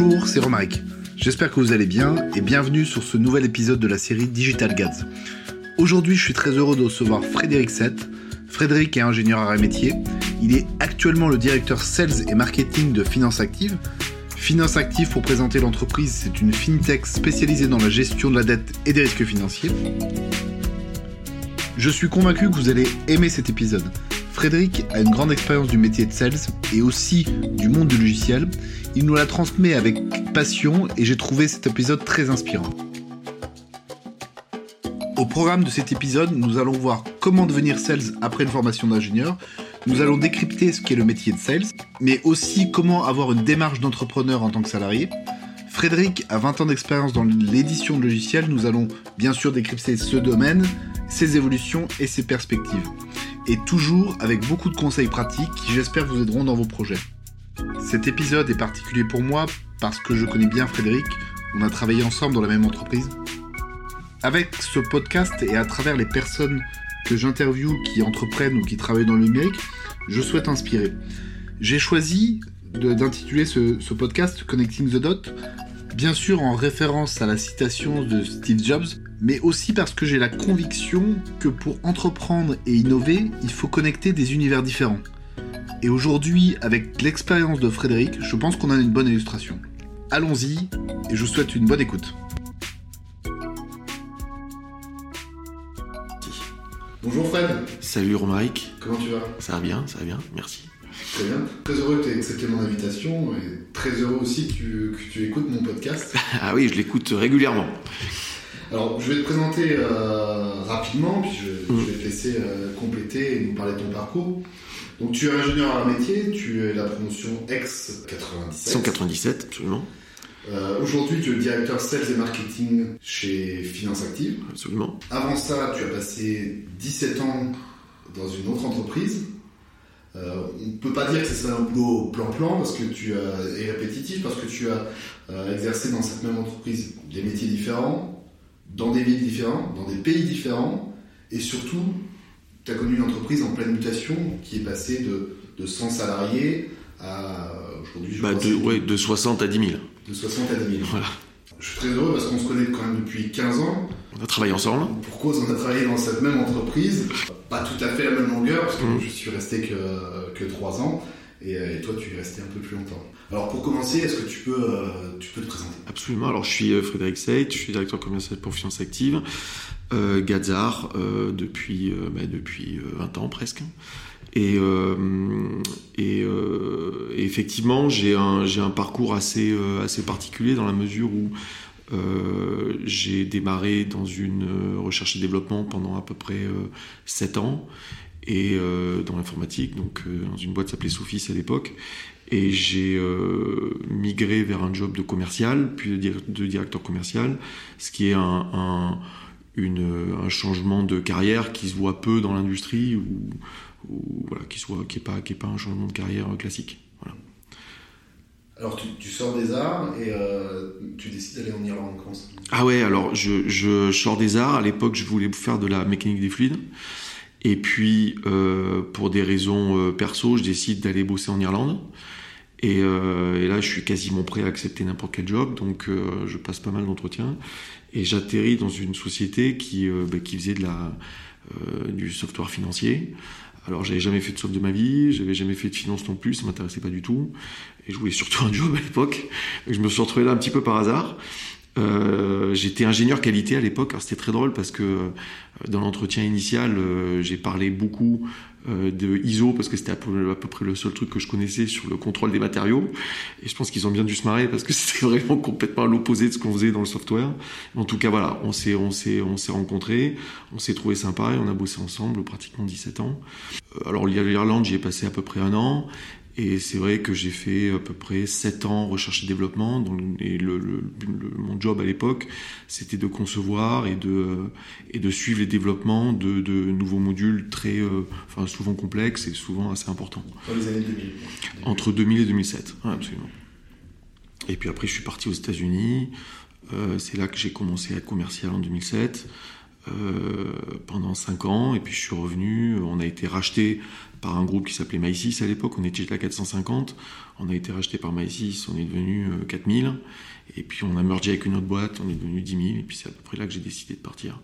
Bonjour, c'est Romaric. J'espère que vous allez bien et bienvenue sur ce nouvel épisode de la série Digital Gads. Aujourd'hui, je suis très heureux de recevoir Frédéric Sett. Frédéric est ingénieur à métier. Il est actuellement le directeur sales et marketing de Finance Active. Finance Active, pour présenter l'entreprise, c'est une fintech spécialisée dans la gestion de la dette et des risques financiers. Je suis convaincu que vous allez aimer cet épisode. Frédéric a une grande expérience du métier de sales et aussi du monde du logiciel. Il nous la transmet avec passion et j'ai trouvé cet épisode très inspirant. Au programme de cet épisode, nous allons voir comment devenir sales après une formation d'ingénieur. Nous allons décrypter ce qu'est le métier de sales, mais aussi comment avoir une démarche d'entrepreneur en tant que salarié. Frédéric a 20 ans d'expérience dans l'édition de logiciels. Nous allons bien sûr décrypter ce domaine, ses évolutions et ses perspectives et toujours avec beaucoup de conseils pratiques qui j'espère vous aideront dans vos projets. Cet épisode est particulier pour moi parce que je connais bien Frédéric, on a travaillé ensemble dans la même entreprise. Avec ce podcast et à travers les personnes que j'interviewe qui entreprennent ou qui travaillent dans le numérique, je souhaite inspirer. J'ai choisi d'intituler ce, ce podcast Connecting the Dot, bien sûr en référence à la citation de Steve Jobs, mais aussi parce que j'ai la conviction que pour entreprendre et innover, il faut connecter des univers différents. Et aujourd'hui, avec l'expérience de Frédéric, je pense qu'on a une bonne illustration. Allons-y, et je vous souhaite une bonne écoute. Bonjour Fred. Salut Romaric. Comment tu vas? Ça va bien, ça va bien, merci. Très bien. Très heureux que tu aies accepté mon invitation et très heureux aussi que tu, que tu écoutes mon podcast. ah oui, je l'écoute régulièrement. Alors, je vais te présenter euh, rapidement, puis je, Mm. je vais te laisser euh, compléter et nous parler de ton parcours. Donc, tu es ingénieur à métier, tu es la promotion ex-97. 197, absolument, Euh, Aujourd'hui, tu es le directeur sales et marketing chez Finance Active. absolument. Avant ça, tu as passé 17 ans dans une autre entreprise. Euh, on ne peut pas dire que c'est un boulot plan-plan parce que tu as, et répétitif parce que tu as euh, exercé dans cette même entreprise des métiers différents, dans des villes différentes, dans des pays différents et surtout, tu as connu une entreprise en pleine mutation qui est passée de, de 100 salariés à aujourd'hui, Bah, de, ouais, de 60 à 10 000. de 60 à 10 000. Voilà. Je suis très heureux parce qu'on se connaît quand même depuis 15 ans. On a travaillé ensemble. Pour cause, on a travaillé dans cette même entreprise, pas tout à fait la même longueur, parce que Mhm. je suis resté que, que 3 ans, et, euh, et toi tu es resté un peu plus longtemps. Alors pour commencer, est-ce que tu peux, euh, tu peux te présenter? Absolument. Alors, je suis euh, Frédéric Seit, je suis directeur commercial pour Finance Active, euh, Gazar, euh, depuis, bah, depuis euh, 20 ans presque. Et, euh, euh, et effectivement, j'ai un, parcours assez, euh, assez particulier dans la mesure où j'ai démarré dans une recherche et développement pendant à peu près euh, 7 ans et dans l'informatique, donc dans une boîte s'appelait Sophis à l'époque. Et j'ai migré vers un job de commercial, puis de, dir- de directeur commercial, ce qui est un, changement de carrière qui se voit peu dans l'industrie ou voilà, qui soit qui est pas qui est pas un changement de carrière classique. Voilà. Alors tu, tu sors des arts et euh, tu décides d'aller en Irlande, ça Ah ouais, alors je, je sors des arts. À l'époque, je voulais faire de la mécanique des fluides. Et puis, euh, pour des raisons euh, perso, je décide d'aller bosser en Irlande. Et, euh, et là, je suis quasiment prêt à accepter n'importe quel job. Donc, euh, je passe pas mal d'entretiens. Et j'atterris dans une société qui, euh, bah, qui faisait de la, euh, du software financier. Alors, j'avais jamais fait de soft de ma vie, j'avais jamais fait de finance non plus, ça m'intéressait pas du tout. Et je voulais surtout un job à l'époque. Je me suis retrouvé là un petit peu par hasard. Euh, j'étais ingénieur qualité à l'époque. C'était très drôle parce que euh, dans l'entretien initial, euh, j'ai parlé beaucoup de ISO parce que c'était à peu, près le seul truc que je connaissais sur le contrôle des matériaux. Et je pense qu'ils ont bien dû se marrer parce que c'était vraiment complètement à l'opposé de ce qu'on faisait dans le software. En tout cas, voilà, on s'est, on s'est, on s'est rencontrés, on s'est trouvé sympa et on a bossé ensemble pratiquement 17 ans. Alors l'Irlande, j'y ai passé à peu près un an. Et c'est vrai que j'ai fait à peu près 7 ans recherche et développement. Et le, le- le- mon job à l'époque, c'était de concevoir et de, et de suivre les développements de, de nouveaux modules très, euh, enfin, souvent complexes et souvent assez importants. Dans les années 2000. Entre 2000 et 2007, ouais, absolument. Et puis après, je suis parti aux États-Unis. Euh, c'est là que j'ai commencé à être commercial en 2007. pendant 5 ans, et puis je suis revenu. On a été racheté par un groupe qui s'appelait Maïsis à l'époque. On était à 450. On a été racheté par Maïsis, on est devenu 4000. Et puis on a mergé avec une autre boîte, on est devenu 10 000. Et puis c'est à peu près là que j'ai décidé de partir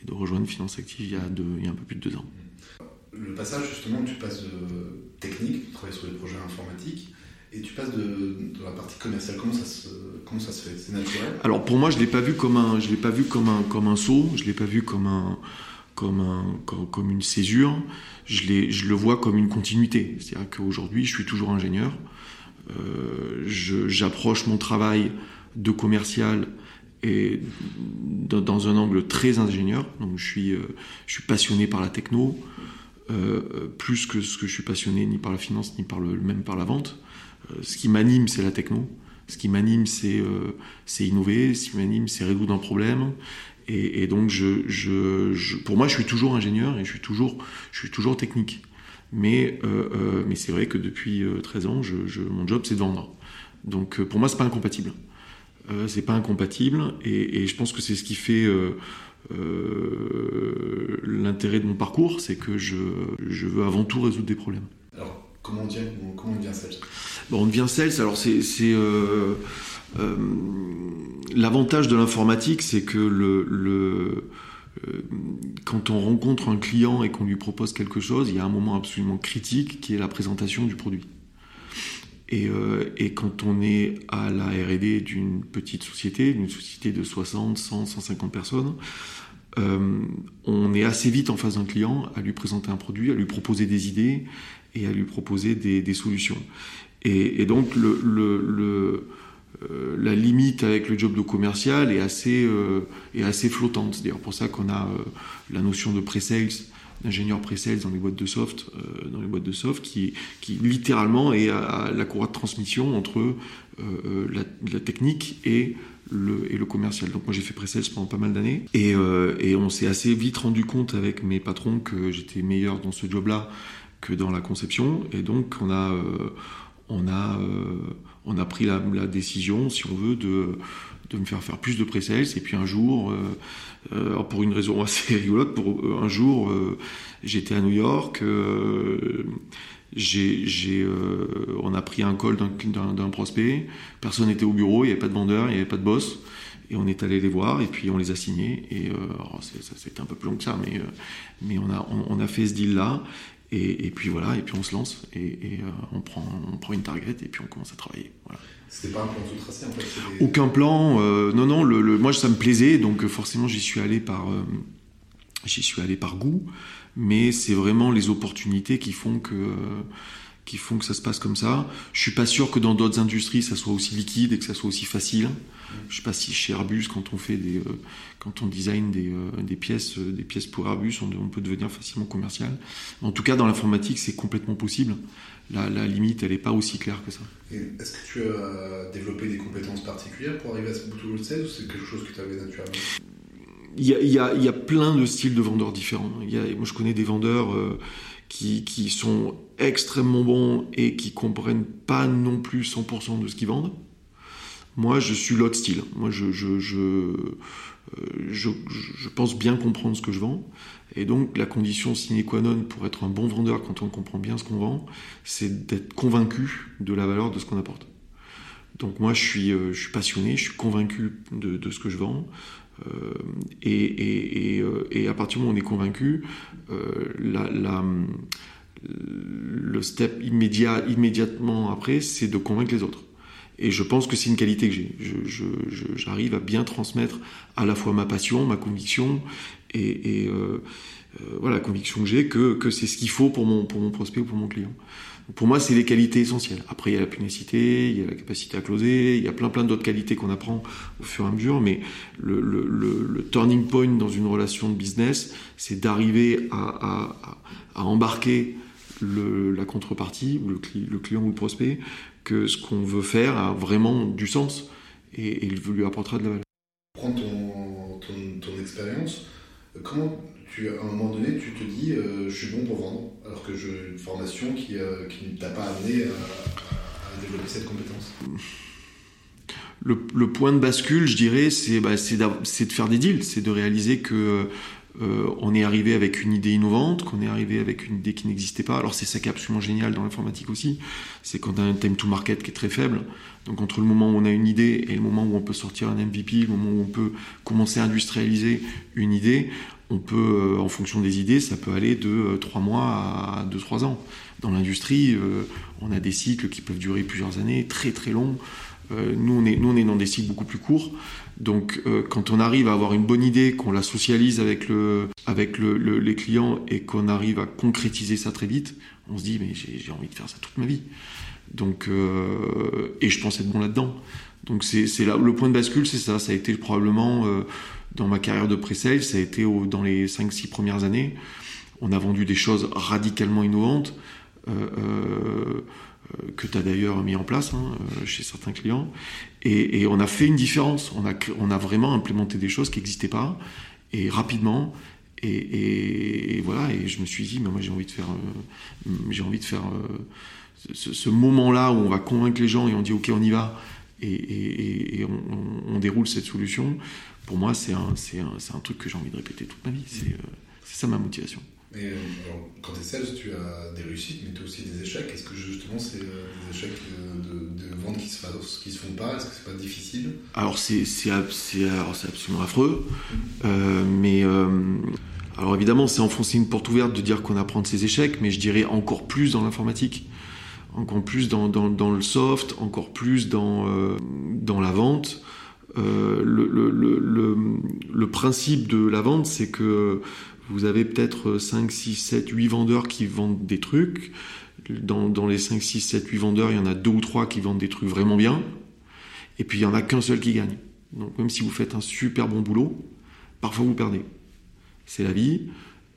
et de rejoindre Finance Active il y a, il y a un peu plus de deux ans. Le passage, justement, tu passes de technique, tu travailles sur des projets informatiques, et tu passes de, la partie commerciale. Comment ça se, comment ça se fait? C'est naturel? Alors pour moi, je ne l'ai pas vu comme un, je l'ai pas vu comme un, comme un saut, je ne l'ai pas vu comme, un, comme, un, comme, une césure, je, le vois comme une continuité. C'est-à-dire qu'aujourd'hui, je suis toujours ingénieur. Euh, j'approche mon travail de commercial dans, un angle très ingénieur. Donc je suis, euh, passionné par la techno, euh, plus que ce que je suis passionné ni par la finance ni par le, même par la vente. Ce qui m'anime, c'est la techno. Ce qui m'anime, c'est innover. Ce qui m'anime, c'est résoudre un problème. Et, donc, pour moi, je suis toujours ingénieur et je suis toujours, je suis toujours technique. Mais, c'est vrai que depuis 13 ans, je, mon job, c'est de vendre. Donc, pour moi, c'est pas incompatible. Euh, c'est pas incompatible et, je pense que c'est ce qui fait euh, euh, l'intérêt de mon parcours, c'est que je, veux avant tout résoudre des problèmes. Comment on comment on devient sales On devient sales, alors c'est. L'avantage de l'informatique, c'est que le, quand on rencontre un client et qu'on lui propose quelque chose, il y a un moment absolument critique qui est la présentation du produit. Euh, et, quand on est à la RD d'une petite société, d'une société de 60, 100, 150 personnes, euh, on est assez vite en face d'un client à lui présenter un produit, à lui proposer des idées et à lui proposer des, solutions. Et, donc euh, la limite avec le job de commercial est assez, est assez flottante. C'est d'ailleurs pour ça qu'on a la notion de pre-sales d'ingénieur pre-sales dans les boîtes de soft, euh, dans les boîtes de soft, qui, littéralement est à, la courroie de transmission entre euh, euh, la, technique et le, commercial. Donc moi j'ai fait pre-sales pendant pas mal d'années et on s'est assez vite rendu compte avec mes patrons que j'étais meilleur dans ce job-là que dans la conception et donc on a on a on a pris la, décision, si on veut, de de me faire faire plus de pré-sales. Et puis un jour, euh, euh, pour une raison assez rigolote, pour euh, un jour, j'étais à New York. j'ai, on a pris un call d'un, prospect. Personne n'était au bureau, il n'y avait pas de vendeur, il n'y avait pas de boss. Et on est allé les voir et puis on les a signés. Et ça, c'était un peu plus long que ça, mais, mais on, a, on, a fait ce deal-là. Et, puis voilà, et puis on se lance et, on, prend, on prend une target et puis on commence à travailler. Voilà. C'était pas un plan tout tracé en fait Aucun plan. Euh, non, non. Le, moi, ça me plaisait, donc euh, forcément, j'y suis allé par, euh, j'y suis allé par goût. Mais c'est vraiment les opportunités qui font que, qui font que ça se passe comme ça. Je suis pas sûr que dans d'autres industries, ça soit aussi liquide et que ça soit aussi facile. Je sais pas si chez Airbus, quand on fait des, quand on design des, des pièces, des pièces pour Airbus, on, on, peut devenir facilement commercial. En tout cas, dans l'informatique, c'est complètement possible la, limite, elle n'est pas aussi claire que ça. Est-ce que tu as développé des compétences particulières pour arriver à ce bout de 16 ou c'est quelque chose que tu avais naturellement? Il y, a, il, y a, il y, a, plein de styles de vendeurs différents. Il y a, moi, je connais des vendeurs euh, qui, qui, sont extrêmement bons et qui comprennent pas non plus 100% de ce qu'ils vendent. Moi, je suis l'autre style. Moi, je, je, euh, je, je, pense bien comprendre ce que je vends. Et donc, la condition sine qua non pour être un bon vendeur quand on comprend bien ce qu'on vend, c'est d'être convaincu de la valeur de ce qu'on apporte. Donc, moi, je suis, euh, je suis passionné, je suis convaincu de, ce que je vends. Euh, et, et, et, à partir du moment où on est convaincu, la, le step immédiat, immédiatement après, c'est de convaincre les autres. Et je pense que c'est une qualité que j'ai. J'arrive à bien transmettre à la fois ma passion, ma conviction, et, euh, euh, voilà, la conviction que j'ai que, c'est ce qu'il faut pour mon, pour mon prospect ou pour mon client. pour moi, c'est les qualités essentielles. Après, il y a la punicité, il y a la capacité à closer, il y a plein plein d'autres qualités qu'on apprend au fur et à mesure, mais le, turning point dans une relation de business, c'est d'arriver à, embarquer le, la contrepartie, ou le, le client ou le prospect, que ce qu'on veut faire a vraiment du sens et, et il lui apportera de la valeur. Prends ton, ton, ton expérience, comment tu, à un moment donné tu te dis euh, je suis bon pour vendre alors que j'ai une formation qui, euh, qui ne t'a pas amené à, développer cette compétence? Le, point de bascule, je dirais, c'est bah, de faire des deals, c'est de réaliser que euh, on est arrivé avec une idée innovante, qu'on est arrivé avec une idée qui n'existait pas. Alors c'est ça qui est absolument génial dans l'informatique aussi, c'est qu'on a un time to market qui est très faible. Donc entre le moment où on a une idée et le moment où on peut sortir un MVP, le moment où on peut commencer à industrialiser une idée, on peut, euh, en fonction des idées, ça peut aller de 3 mois à 2-3 ans. Dans l'industrie, on a des cycles qui peuvent durer plusieurs années, très très longs. Euh, nous, on est, nous, on est dans des cycles beaucoup plus courts. Donc, euh, quand on arrive à avoir une bonne idée, qu'on la socialise avec, le, avec le, les clients et qu'on arrive à concrétiser ça très vite, on se dit, mais j'ai envie de faire ça toute ma vie. Donc, euh, et je pense être bon là-dedans. Donc, c'est là, le point de bascule, c'est ça. Ça a été probablement, dans ma carrière de pré-sale, ça a été dans les 5-6 premières années. On a vendu des choses radicalement innovantes. Euh, euh, que tu as d'ailleurs mis en place hein, euh, chez certains clients. Et, on a fait une différence. On a, vraiment implémenté des choses qui n'existaient pas, et rapidement. Et, voilà, et je me suis dit, mais moi j'ai envie de faire, euh, j'ai envie de faire ce, moment-là où on va convaincre les gens et on dit, ok, on y va, et, on, déroule cette solution. Pour moi, c'est un, truc que j'ai envie de répéter toute ma vie. C'est ça ma motivation. Mais euh, quand tu es sales, tu as des réussites, mais tu as aussi des échecs. Est-ce que justement, c'est euh, des échecs de, ventes qui se, se font pas? Est-ce que c'est pas difficile? Alors, c'est absolument affreux. Euh, mais. alors évidemment, c'est enfoncer une porte ouverte de dire qu'on apprend de ses échecs, mais je dirais encore plus dans l'informatique, encore plus dans, le soft, encore plus dans, la vente. le, principe de la vente, c'est que vous avez peut-être 5, 6, 7, 8 vendeurs qui vendent des trucs. Dans, dans, les 5, 6, 7, 8 vendeurs, il y en a deux ou trois qui vendent des trucs vraiment bien. Et puis il n'y en a qu'un seul qui gagne. Donc même si vous faites un super bon boulot, parfois vous perdez. C'est la vie.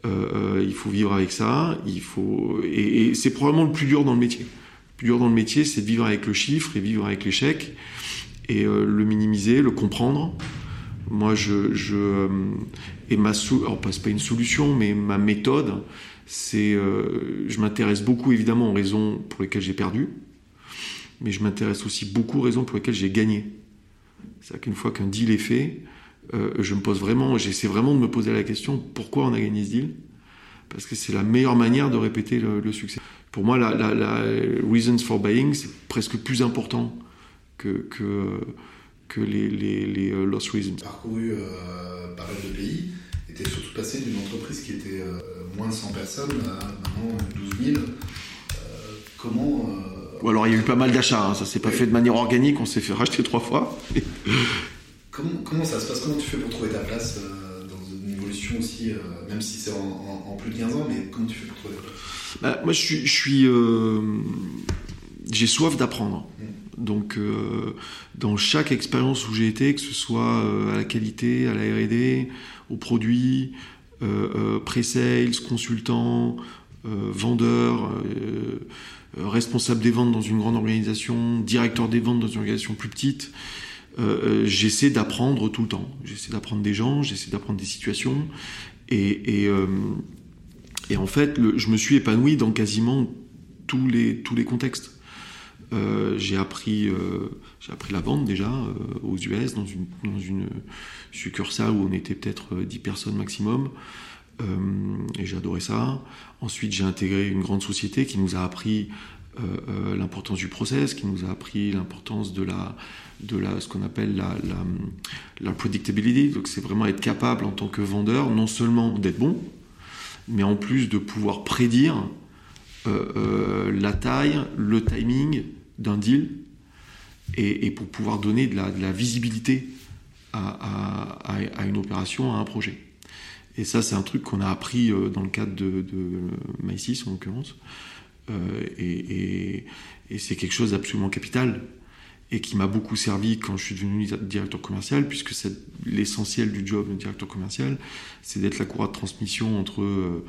Euh, euh, il faut vivre avec ça. Il faut et, c'est probablement le plus dur dans le métier. Le plus dur dans le métier, c'est de vivre avec le chiffre et vivre avec l'échec et euh, le minimiser, le comprendre. Moi, je, je et ma alors pas, pas une solution, mais ma méthode, c'est euh, je m'intéresse beaucoup évidemment aux raisons pour lesquelles j'ai perdu, mais je m'intéresse aussi beaucoup aux raisons pour lesquelles j'ai gagné. C'est-à-dire qu'une fois qu'un deal est fait, euh, je me pose vraiment, j'essaie vraiment de me poser la question pourquoi on a gagné ce deal? Parce que c'est la meilleure manière de répéter le, succès. Pour moi, la, la, reasons for buying, c'est presque plus important que, que les, les, les euh, lost reasons. Parcouru pas mal de pays était surtout passé d'une entreprise qui était euh, moins de 100 personnes à maintenant 12 000. Euh, comment. Ou alors il y a eu pas mal d'achats, hein. ça s'est pas fait de manière organique, on s'est fait racheter trois fois. comment, comment, ça se passe? Comment tu fais pour trouver ta place euh, dans une évolution aussi, même si c'est en, plus de 15 ans, mais comment tu fais pour trouver ta place? Bah, Moi je suis. Je suis j'ai soif d'apprendre. Donc, dans chaque expérience où j'ai été, que ce soit à la qualité, à la R&D, aux produits, euh, euh, pré-sales, consultants, euh, vendeurs, responsable des ventes dans une grande organisation, directeur des ventes dans une organisation plus petite. j'essaie d'apprendre tout le temps. J'essaie d'apprendre des gens, j'essaie d'apprendre des situations. Et, et, en fait, je me suis épanoui dans quasiment tous les, tous les contextes. Euh, j'ai appris, euh, appris la vente déjà euh, aux US dans une, succursale où on était peut-être 10 personnes maximum. et j'ai adoré ça. Ensuite, j'ai intégré une grande société qui nous a appris l'importance du process, qui nous a appris l'importance de la, de la, ce qu'on appelle la predictability. Donc, c'est vraiment être capable en tant que vendeur, non seulement d'être bon, mais en plus de pouvoir prédire la taille, le timing d'un deal et, pour pouvoir donner de la, visibilité à, une opération, à un projet. Et ça, c'est un truc qu'on a appris euh, dans le cadre de, de MySys, en l'occurrence. Euh, et, c'est quelque chose d'absolument capital et qui m'a beaucoup servi quand je suis devenu directeur commercial, puisque l'essentiel du job de directeur commercial, c'est d'être la courroie de transmission entre euh,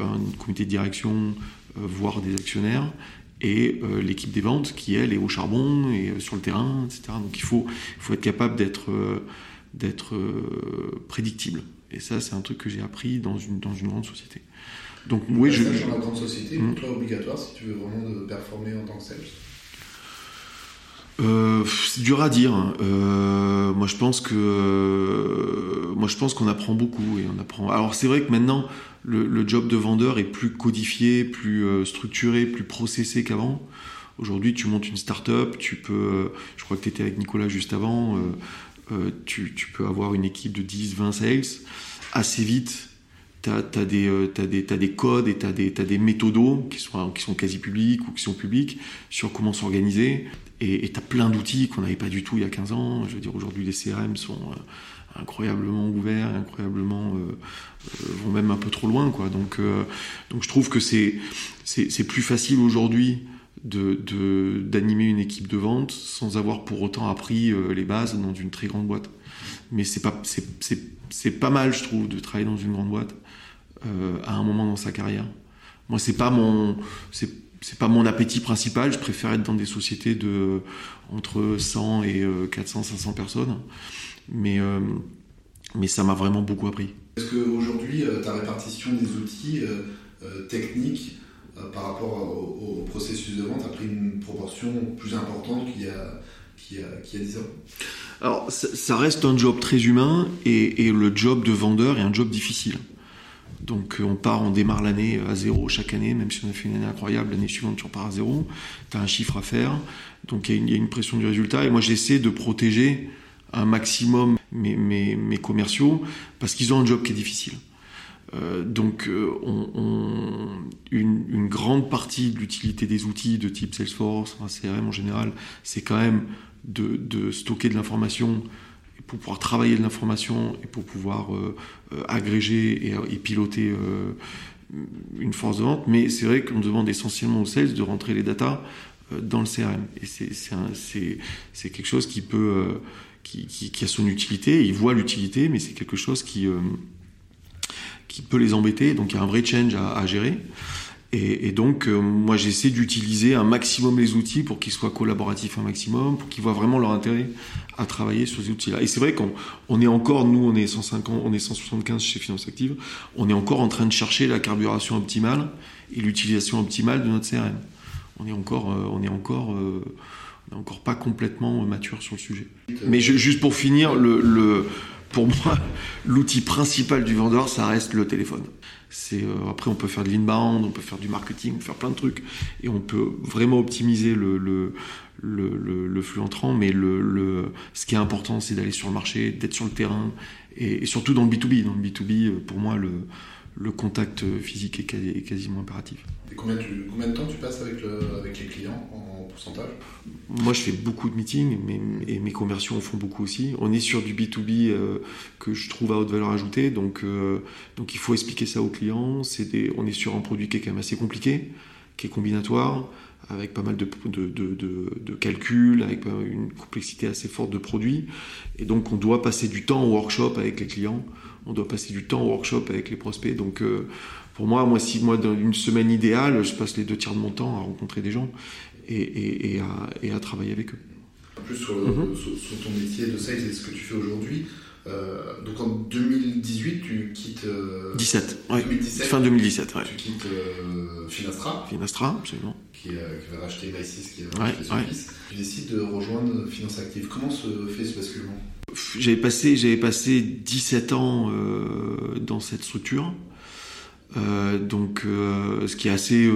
un comité de direction, voire des actionnaires, et euh, l'équipe des ventes qui, elle, est au charbon et euh, sur le terrain, etc. Donc il faut, il faut être capable d'être euh, d'être prédictible. Et ça, c'est un truc que j'ai appris dans une, dans une grande société. Donc, oui, je. Dans la grande société, hmm. toi, obligatoire si tu veux vraiment performer en tant que sales? Euh, c'est dur à dire. Hein. Euh, moi, je pense que euh, moi, je pense qu'on apprend beaucoup et on apprend. Alors, c'est vrai que maintenant, le, job de vendeur est plus codifié, plus structuré, plus processé qu'avant. Aujourd'hui, tu montes une start-up, tu peux. je crois que tu étais avec Nicolas juste avant. Tu, tu, peux avoir une équipe de 10, 20 sales assez vite tu as, des, euh, des, des codes et tu as des, méthodos qui sont, qui sont quasi publics ou qui sont publics sur comment s'organiser. Et tu as plein d'outils qu'on n'avait pas du tout il y a 15 ans. Je veux dire, aujourd'hui, les CRM sont euh, incroyablement ouverts, incroyablement. Euh, vont même un peu trop loin. Quoi. Donc, donc je trouve que c'est plus facile aujourd'hui de, d'animer une équipe de vente sans avoir pour autant appris les bases dans une très grande boîte. Mais c'est pas, c'est pas mal, je trouve, de travailler dans une grande boîte. Euh, à un moment dans sa carrière. Moi, c'est pas mon, c'est pas mon appétit principal. Je préfère être dans des sociétés de entre 100 et 400, euh, 500 personnes. Mais, euh, mais ça m'a vraiment beaucoup appris. Est-ce qu'aujourd'hui, ta répartition des outils techniques par rapport au, processus de vente a pris une proportion plus importante qu'il y a, qu'il y a, qu'il y a 10 ans? Alors, ça, reste un job très humain et, et, le job de vendeur est un job difficile. Donc euh, on part, on démarre l'année à zéro chaque année, même si on a fait une année incroyable, l'année suivante tu repars à zéro, tu as un chiffre à faire, donc il y, a une pression du résultat, et moi j'essaie de protéger un maximum mes, commerciaux, parce qu'ils ont un job qui est difficile. Euh, donc euh, on, une, grande partie de l'utilité des outils de type Salesforce, CRM en général, c'est quand même de stocker de l'information pour pouvoir travailler de l'information et pour pouvoir euh, euh, agréger et, piloter euh, une force de vente. Mais c'est vrai qu'on demande essentiellement aux sales de rentrer les datas dans le CRM. Et c'est quelque chose qui peut, a son utilité. Ils voient l'utilité, mais c'est quelque chose qui, peut les embêter. Donc il y a un vrai change à, gérer. Et, donc, moi, j'essaie d'utiliser un maximum les outils pour qu'ils soient collaboratifs un maximum, pour qu'ils voient vraiment leur intérêt à travailler sur ces outils-là. Et c'est vrai qu'on on est encore, nous, on est 150, on est 175 chez Finance Active, on est encore en train de chercher la carburation optimale et l'utilisation optimale de notre CRM. On est encore, euh, on est encore, euh, on est encore pas complètement mature sur le sujet. Mais juste pour finir, le, le pour moi, l'outil principal du vendeur, ça reste le téléphone. C'est euh, après on peut faire de l'inbound, on peut faire du marketing, on peut faire plein de trucs et on peut vraiment optimiser le, le, le, le flux entrant. Mais le, ce qui est important, c'est d'aller sur le marché, d'être sur le terrain et, surtout dans le B2B. Dans le B2B, euh, pour moi, le, le contact physique est, quasiment impératif. Et combien, combien, de temps tu passes avec, avec les clients en pourcentage? Moi, je fais beaucoup de meetings mais, et mes commerciaux en font beaucoup aussi. On est sur du B2B euh, que je trouve à haute valeur ajoutée, donc, euh, donc il faut expliquer ça aux clients. Des, on est sur un produit qui est quand même assez compliqué, qui est combinatoire, avec pas mal de, de, de, de calculs, avec une complexité assez forte de produits. Et donc, on doit passer du temps au workshop avec les clients on doit passer du temps au workshop avec les prospects. Donc euh, pour moi, moi, si moi, dans une semaine idéale, je passe les deux tiers de mon temps à rencontrer des gens et, à, travailler avec eux. En plus, sur, mhm. ton métier de sales et ce que tu fais aujourd'hui, euh, donc en 2018, tu quittes. 17, euh, fin 2017, ouais. Tu quittes Finastra. Finastra, absolument. Qui, va racheter Isis, qui va racheter ouais, Tu décides de rejoindre Finance Active. Comment se fait ce basculement? J'avais passé, j'avais passé 17 ans euh, dans cette structure. Euh, donc, euh, ce qui est assez.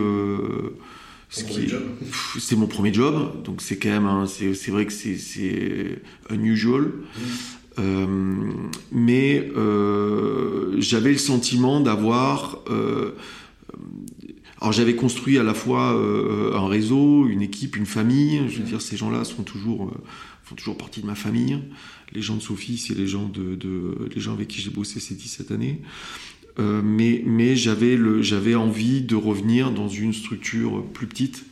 c'est mon premier job, donc c'est quand même, c'est vrai que c'est unusual. Mais j'avais le sentiment d'avoir alors j'avais construit à la fois un réseau, une équipe, une famille. Je veux dire, ces gens-là sont toujours, font toujours partie de ma famille les gens de Sophie, c'est les gens de, les gens avec qui j'ai bossé ces 17 années. Euh, mais mais j'avais le j'avais envie de revenir dans une structure plus petite.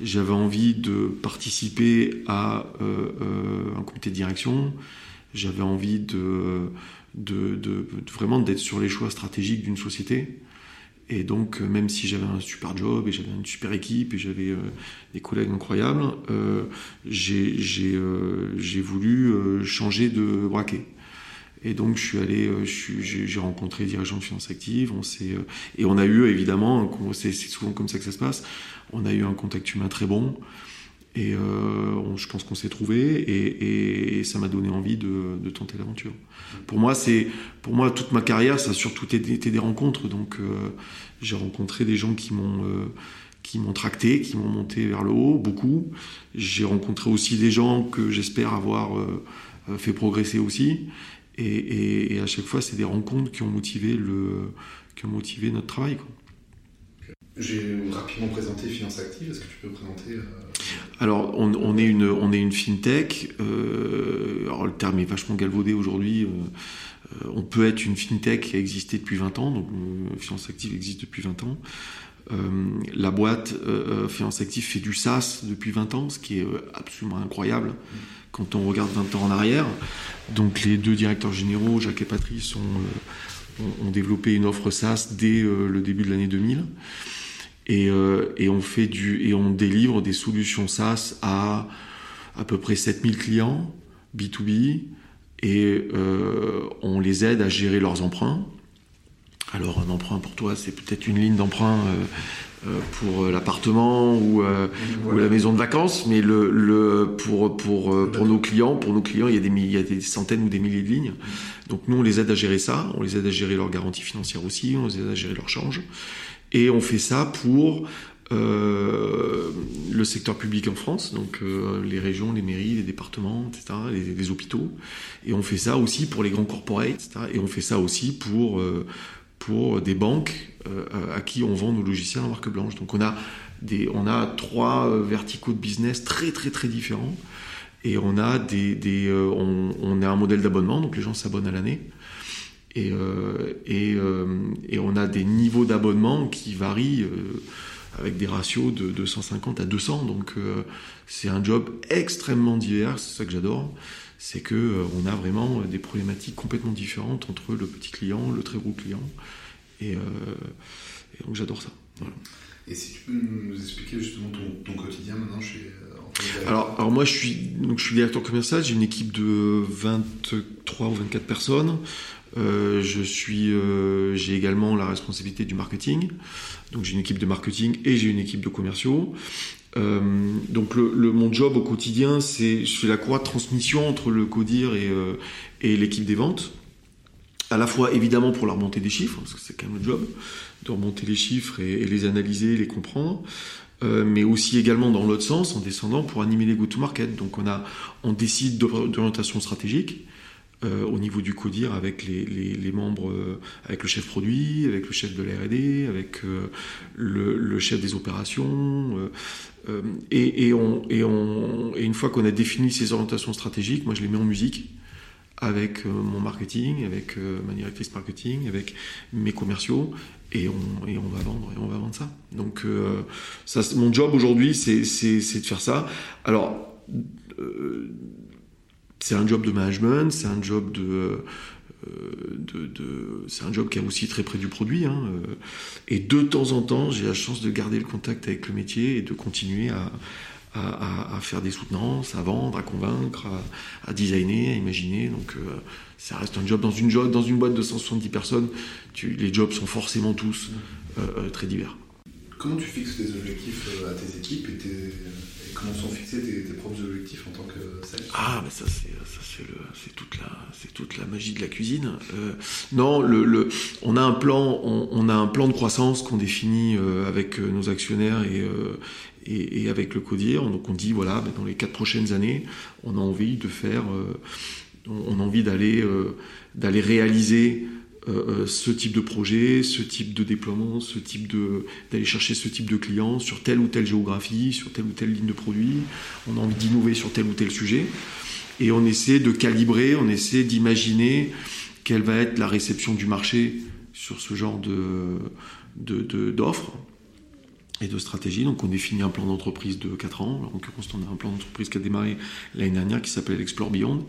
J'avais envie de participer à euh, euh, un comité de direction. J'avais envie de, de, de vraiment d'être sur les choix stratégiques d'une société. Et donc, euh, même si j'avais un super job et j'avais une super équipe et j'avais euh, des collègues incroyables, euh, j'ai voulu changer de braquet. Et donc, je suis allé, j'ai rencontré les dirigeants de finances actives, on et on a eu évidemment, c'est souvent comme ça que ça se passe, on a eu un contact humain très bon. Et euh, je pense qu'on s'est trouvé et, ça m'a donné envie de, tenter l'aventure. Pour moi, c'est pour moi toute ma carrière, ça a surtout été, des rencontres. Donc j'ai rencontré des gens qui m'ont qui m'ont tracté, qui m'ont monté vers le haut, beaucoup. J'ai rencontré aussi des gens que j'espère avoir fait progresser aussi. Et, à chaque fois, c'est des rencontres qui ont motivé, le, qui ont motivé notre travail. J'ai rapidement présenté Finance Active. Est-ce que tu peux présenter euh, Alors, on, est une, on est une fintech. Euh, alors, le terme est vachement galvaudé aujourd'hui. Euh, on peut être une fintech qui a existé depuis 20 ans. Donc, Finance Active existe depuis 20 ans. la boîte Finance Active fait du SaaS depuis 20 ans, ce qui est absolument incroyable quand on regarde 20 ans en arrière. Donc, les deux directeurs généraux, Jacques et Patrice, ont, ont développé une offre SaaS dès le début de l'année 2000. Euh, et, on fait du et on délivre des solutions SaaS à à peu près 7000 clients B2B et euh, on les aide à gérer leurs emprunts. Alors un emprunt pour toi, c'est peut-être une ligne d'emprunt euh, pour l'appartement ou, la maison de vacances, mais pour pour pour nos clients, pour nos clients, il y a des il y a des centaines ou des milliers de lignes. Donc nous on les aide à gérer ça, on les aide à gérer leurs garanties financières aussi, on les aide à gérer leur change. Et on fait ça pour euh, le secteur public en France, donc euh, les régions, les mairies, les départements, etc., les, hôpitaux. Et on fait ça aussi pour les grands corporates, etc. Et on fait ça aussi pour, euh, pour des banques à qui on vend nos logiciels en marque blanche. Donc on a, des, on a trois verticaux de business très très très différents. Et on a, des, des on, on a un modèle d'abonnement, donc les gens s'abonnent à l'année. Et, euh, et, euh, et, on a des niveaux d'abonnement qui varient euh, avec des ratios de 250 à 200. Donc c'est un job extrêmement divers, c'est ça que j'adore. C'est que on a vraiment des problématiques complètement différentes entre le petit client, le très gros client. Et, donc j'adore ça. Et si tu peux nous expliquer justement ton, ton quotidien maintenant chez alors, alors moi je suis donc je suis directeur commercial, j'ai une équipe de 23 ou 24 personnes. Euh, je suis, euh, j'ai également la responsabilité du marketing. Donc j'ai une équipe de marketing et j'ai une équipe de commerciaux. Euh, donc mon job au quotidien, c'est je fais la croix de transmission entre le codir et, l'équipe des ventes. À la fois évidemment pour la remonter des chiffres, parce que c'est quand même le job, de remonter les chiffres et, les analyser, les comprendre. mais aussi également dans l'autre sens, en descendant pour animer les go-to-market. Donc on, a, on décide d'orientation stratégique, euh, au niveau du CODIR avec les, les, membres, euh, avec le chef produit, avec le chef de l'R&D, avec euh, le, le, chef des opérations. Et, et, on, et, on, et une fois qu'on a défini ces orientations stratégiques, moi je les mets en musique avec mon marketing, avec ma directrice marketing, avec mes commerciaux, et on, et on va vendre et on va vendre ça. Donc ça, mon job aujourd'hui, c'est de faire ça. Alors c'est un job de management, c'est un job de, euh, c'est un job qui est aussi très près du produit. Hein, euh, et de temps en temps, j'ai la chance de garder le contact avec le métier et de continuer à, faire des soutenances, à vendre, à convaincre, à, designer, à imaginer. Donc euh, ça reste un job dans une, job, dans une boîte de 170 personnes. Les jobs sont forcément tous très divers. Comment tu fixes les objectifs à tes équipes et tes comment sont fixés tes, propres objectifs en tant que sales? Ah, mais ça c'est toute toute la magie de la cuisine. Euh, non, le, le, on a un plan on, a un plan de croissance qu'on définit euh, avec euh, nos actionnaires et, et, avec le CODIR. Donc on dit voilà, dans les quatre prochaines années, on a envie de faire, on a envie d'aller réaliser euh, euh, ce type de projet, ce type de déploiement, ce type de d'aller chercher ce type de clients sur telle ou telle géographie, sur telle ou telle ligne de produit. On a envie d'innover sur tel ou tel sujet et on essaie de calibrer, on essaie d'imaginer quelle va être la réception du marché sur ce genre de d'offres et de stratégie. Donc on définit un plan d'entreprise de 4 ans. En l'occurrence, on a un plan d'entreprise qui a démarré l'année dernière qui s'appelle Explore Beyond.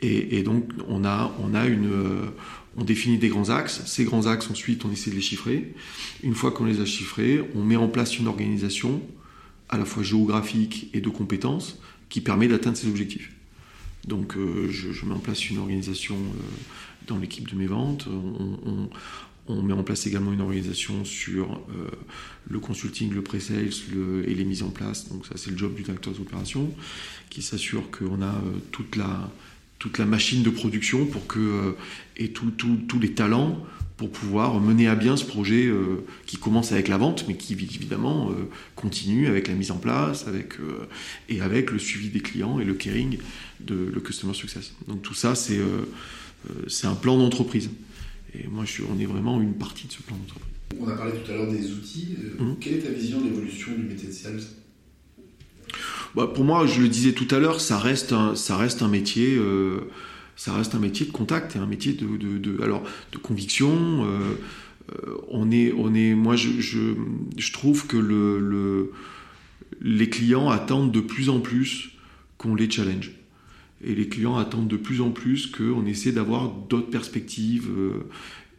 Et, et, donc on a, on a une, on définit des grands axes. Ces grands axes, ensuite, on essaie de les chiffrer. Une fois qu'on les a chiffrés, on met en place une organisation à la fois géographique et de compétences qui permet d'atteindre ces objectifs. Donc, euh, je, mets en place une organisation euh, dans l'équipe de mes ventes. On, On met en place également une organisation sur le consulting, le pre-sales et les mises en place. Donc ça, c'est le job du directeur des opérations qui s'assure qu'on a toute la toute la machine de production pour que et tous les talents pour pouvoir mener à bien ce projet euh, qui commence avec la vente, mais qui évidemment euh, continue avec la mise en place, avec, euh, et avec le suivi des clients et le caring de le customer success. Donc tout ça, c'est c'est un plan d'entreprise. Et moi, je suis, on est vraiment une partie de ce plan d'entreprise. On a parlé tout à l'heure des outils. Hum. Quelle est ta vision de l'évolution du métier de sales? Bah, Pour moi, je le disais tout à l'heure, ça reste un, ça reste un métier ça reste un métier de contact un métier de, de, alors, de conviction. Euh, euh, on est, on est, moi, je, je, trouve que le, le, les clients attendent de plus en plus qu'on les challenge. Et les clients attendent de plus en plus qu'on essaie d'avoir d'autres perspectives euh,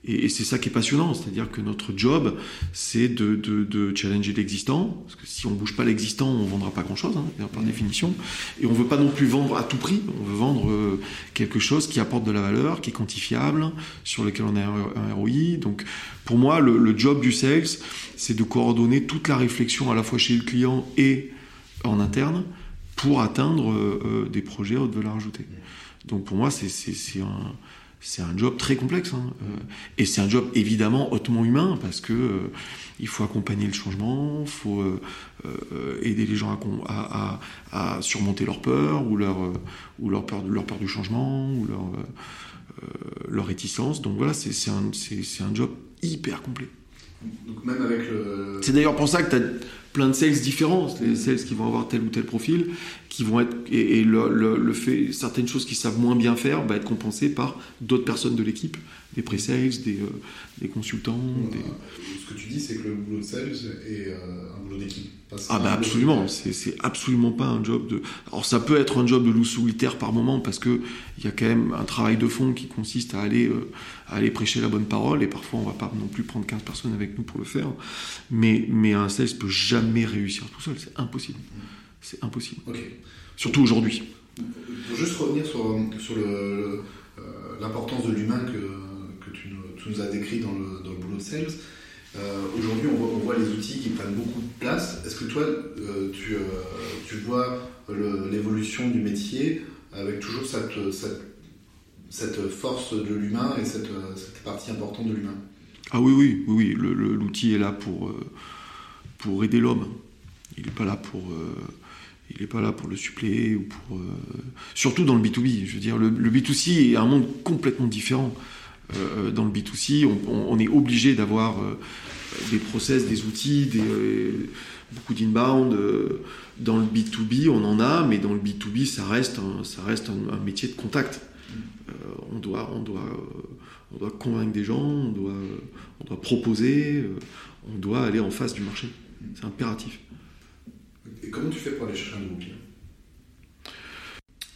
et, c'est ça qui est passionnant, c'est-à-dire que notre job, c'est de, de, challenger l'existant, parce que si on bouge pas l'existant, on vendra pas grand-chose, hein, par définition. Et on veut pas non plus vendre à tout prix, on veut vendre euh, quelque chose qui apporte de la valeur, qui est quantifiable, sur lequel on a un, ROI. Donc, pour moi, le, job du sales, c'est de coordonner toute la réflexion à la fois chez le client et en interne pour atteindre euh, euh, des projets à haute valeur ajoutée. Donc, pour moi, c'est un c'est un job très complexe. Hein. Euh, et c'est un job évidemment hautement humain parce que euh, il faut accompagner le changement, il faut euh, aider les gens à, surmonter leur peur ou leur, peur, du changement ou leur, réticence. Donc voilà, c'est un job hyper complet. Donc même avec le... C'est d'ailleurs pour ça que tu as plein de sales différents, les sales qui vont avoir tel ou tel profil, qui vont être et, le, fait certaines choses qu'ils savent moins bien faire va être compensées par d'autres personnes de l'équipe, des pré-sales, des, euh, des, consultants. Ce que tu dis, c'est que le boulot de sales est euh, un boulot d'équipe. Ah bah absolument, c'est absolument pas un job de. Alors ça peut être un job de loup solitaire par moment parce que il y a quand même un travail de fond qui consiste à aller euh, à aller prêcher la bonne parole et parfois on va pas non plus prendre 15 personnes avec nous pour le faire. Mais mais un sales peut jamais réussir tout seul, c'est impossible. C'est impossible. Surtout aujourd'hui. Pour juste revenir sur, sur euh, l'importance de l'humain que, que tu, nous as décrit dans le, dans le boulot de sales. Euh, aujourd'hui, on, voit, les outils qui prennent beaucoup de place. Est-ce que toi, euh, tu, tu, vois l'évolution du métier avec toujours cette, cette, cette force de l'humain et cette, cette, partie importante de l'humain Ah oui, oui, oui, oui. l'outil est là pour, pour aider l'homme. Il n'est pas là pour il n'est pas là pour le suppléer ou pour. Euh, surtout dans le B2B. Je veux dire, le, B2C est un monde complètement différent. Euh, dans le B2C, on, est obligé d'avoir euh, des process, des outils, des, beaucoup d'inbound. dans le B2B, on en a, mais dans le B2B, ça reste ça reste un, métier de contact. On, doit, on, doit, on doit convaincre des gens, on doit, on doit proposer, on doit aller en face du marché. C'est impératif. Et comment tu fais pour aller chercher un nouveau client?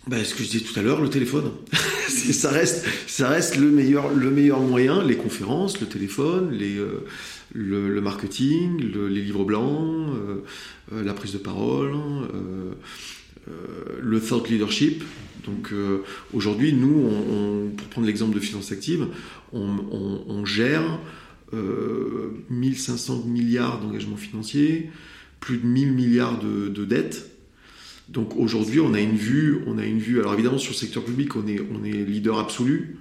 Ben, ce que je disais tout à l'heure, le téléphone. ça, reste, ça reste le meilleur, le meilleur moyen, les conférences, le téléphone, les, euh, le, marketing, les livres blancs, euh, euh, la prise de parole, le thought leadership. Donc aujourd'hui, nous, pour prendre l'exemple de Finance Active, on, gère 1500 milliards d'engagements financiers, plus de 1000 milliards de, dettes. Donc aujourd'hui, on a une vue, on a une vue. Alors évidemment, sur le secteur public, on est, on est leader absolu.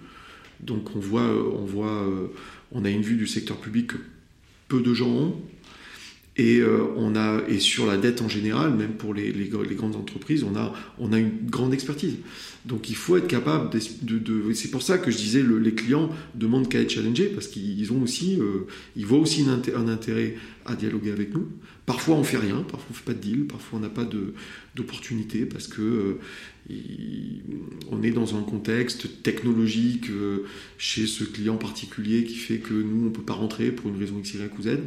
Donc on voit, on voit, euh, on a une vue du secteur public que peu de gens ont. Et, euh, on a, et sur la dette en général, même pour les, les, grandes entreprises, on a, on a une grande expertise. Donc il faut être capable de. de, c'est pour ça que je disais le, les clients demandent qu'à être challengés parce qu'ils ont aussi, euh, ils voient aussi un, intérêt à dialoguer avec nous. Parfois on fait rien, parfois on fait pas de deal, parfois on n'a pas d'opportunité parce que euh, on est dans un contexte technologique chez ce client particulier qui fait que nous on peut pas rentrer pour une raison X, Y ou Z.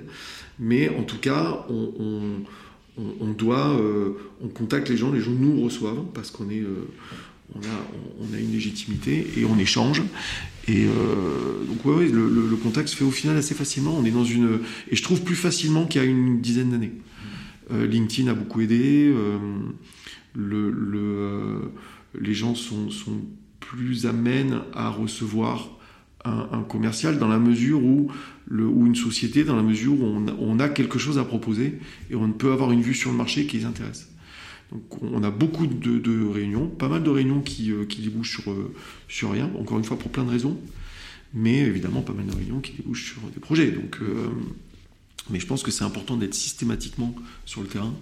Mais en tout cas, on, doit, euh, on contacte les gens, les gens nous reçoivent parce qu'on euh, a, une légitimité et on échange. Et euh, donc oui, le, le, contact se fait au final assez facilement. On est dans une et je trouve plus facilement qu'il y a une dizaine d'années. LinkedIn a beaucoup aidé. Le, les gens sont, plus amènes à recevoir un, commercial dans la mesure où, ou une société dans la mesure où on, a quelque chose à proposer et on peut avoir une vue sur le marché qui les intéresse. Donc on a beaucoup de, réunions, pas mal de réunions qui, euh, qui débouchent sur, euh, sur rien, encore une fois pour plein de raisons, mais évidemment pas mal de réunions qui débouchent sur des projets. Donc, euh, mais je pense que c'est important d'être systématiquement sur le terrain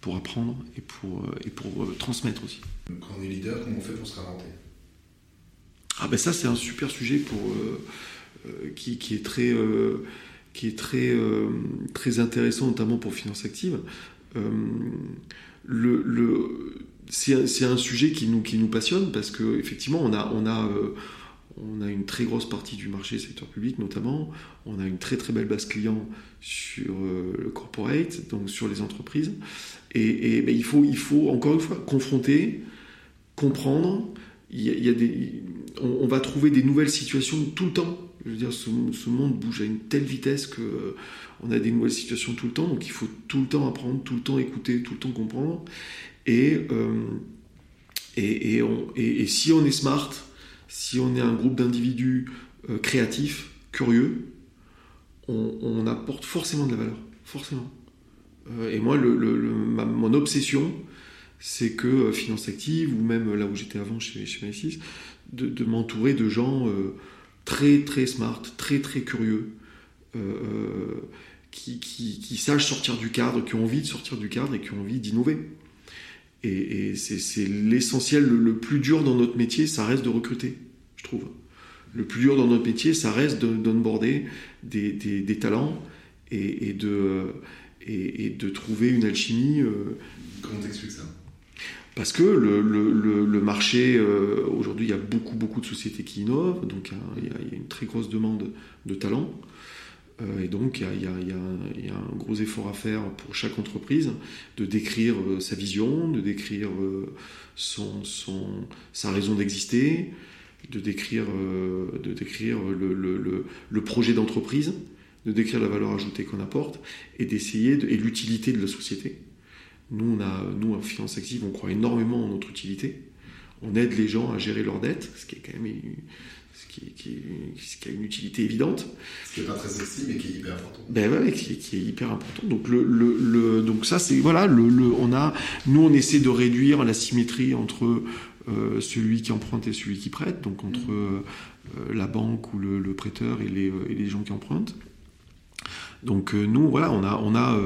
pour apprendre et pour, et pour transmettre aussi. Quand on est leader, comment on fait pour se réinventer? Ah ben ça c'est un super sujet pour, qui, qui, est très, qui est très, très intéressant notamment pour Finance Active le, le c'est un sujet qui nous, qui nous passionne parce qu'effectivement, on a, on, a, euh, on a une très grosse partie du marché secteur public notamment. On a une très très belle base client sur euh, le corporate, donc sur les entreprises. Et, ben, il, faut, il faut encore une fois confronter, comprendre. Il y a, des, on, va trouver des nouvelles situations tout le temps. Je veux dire, ce, monde bouge à une telle vitesse que on a des nouvelles situations tout le temps, donc il faut tout le temps apprendre, tout le temps écouter, tout le temps comprendre. Et, euh, et, si on est smart, si on est un groupe d'individus euh, créatifs, curieux, on, apporte forcément de la valeur, forcément. Euh, et moi, mon obsession, c'est que Finance Active, ou même là où j'étais avant chez, chez Maïsis, de, de m'entourer de gens très très smart, très très curieux, qui, qui, sachent sortir du cadre, qui ont envie de sortir du cadre et qui ont envie d'innover. Et, c'est l'essentiel, le, plus dur dans notre métier, ça reste de recruter, je trouve. Le plus dur dans notre métier, ça reste d'onboarder des, des, des, talents et, de, et, de trouver une alchimie. Euh, Comment t'expliques ça? Parce que le, le, le marché, euh, aujourd'hui, il y a beaucoup, beaucoup de sociétés qui innovent, donc il y, a, il y a une très grosse demande de talents. Euh, et donc, il y, a, un gros effort à faire pour chaque entreprise de décrire euh, sa vision, de décrire euh, son, sa raison d'exister, de décrire, de décrire le, projet d'entreprise, de décrire la valeur ajoutée qu'on apporte et d'essayer et l'utilité de la société. Nous, on nous, en Finance Active, on croit énormément en notre utilité. On aide les gens à gérer leurs dettes, ce qui est quand même qui, a une utilité évidente. Ce qui n'est pas très sexy, mais qui est hyper important. Ben ouais, qui, est hyper important. Donc, le, le, donc ça, c'est voilà, le, on a, nous, on essaie de réduire la symétrie entre euh, celui qui emprunte et celui qui prête, donc entre mm. euh, la banque ou le, prêteur et les, et les, gens qui empruntent. Donc euh, nous, voilà, on a, on a,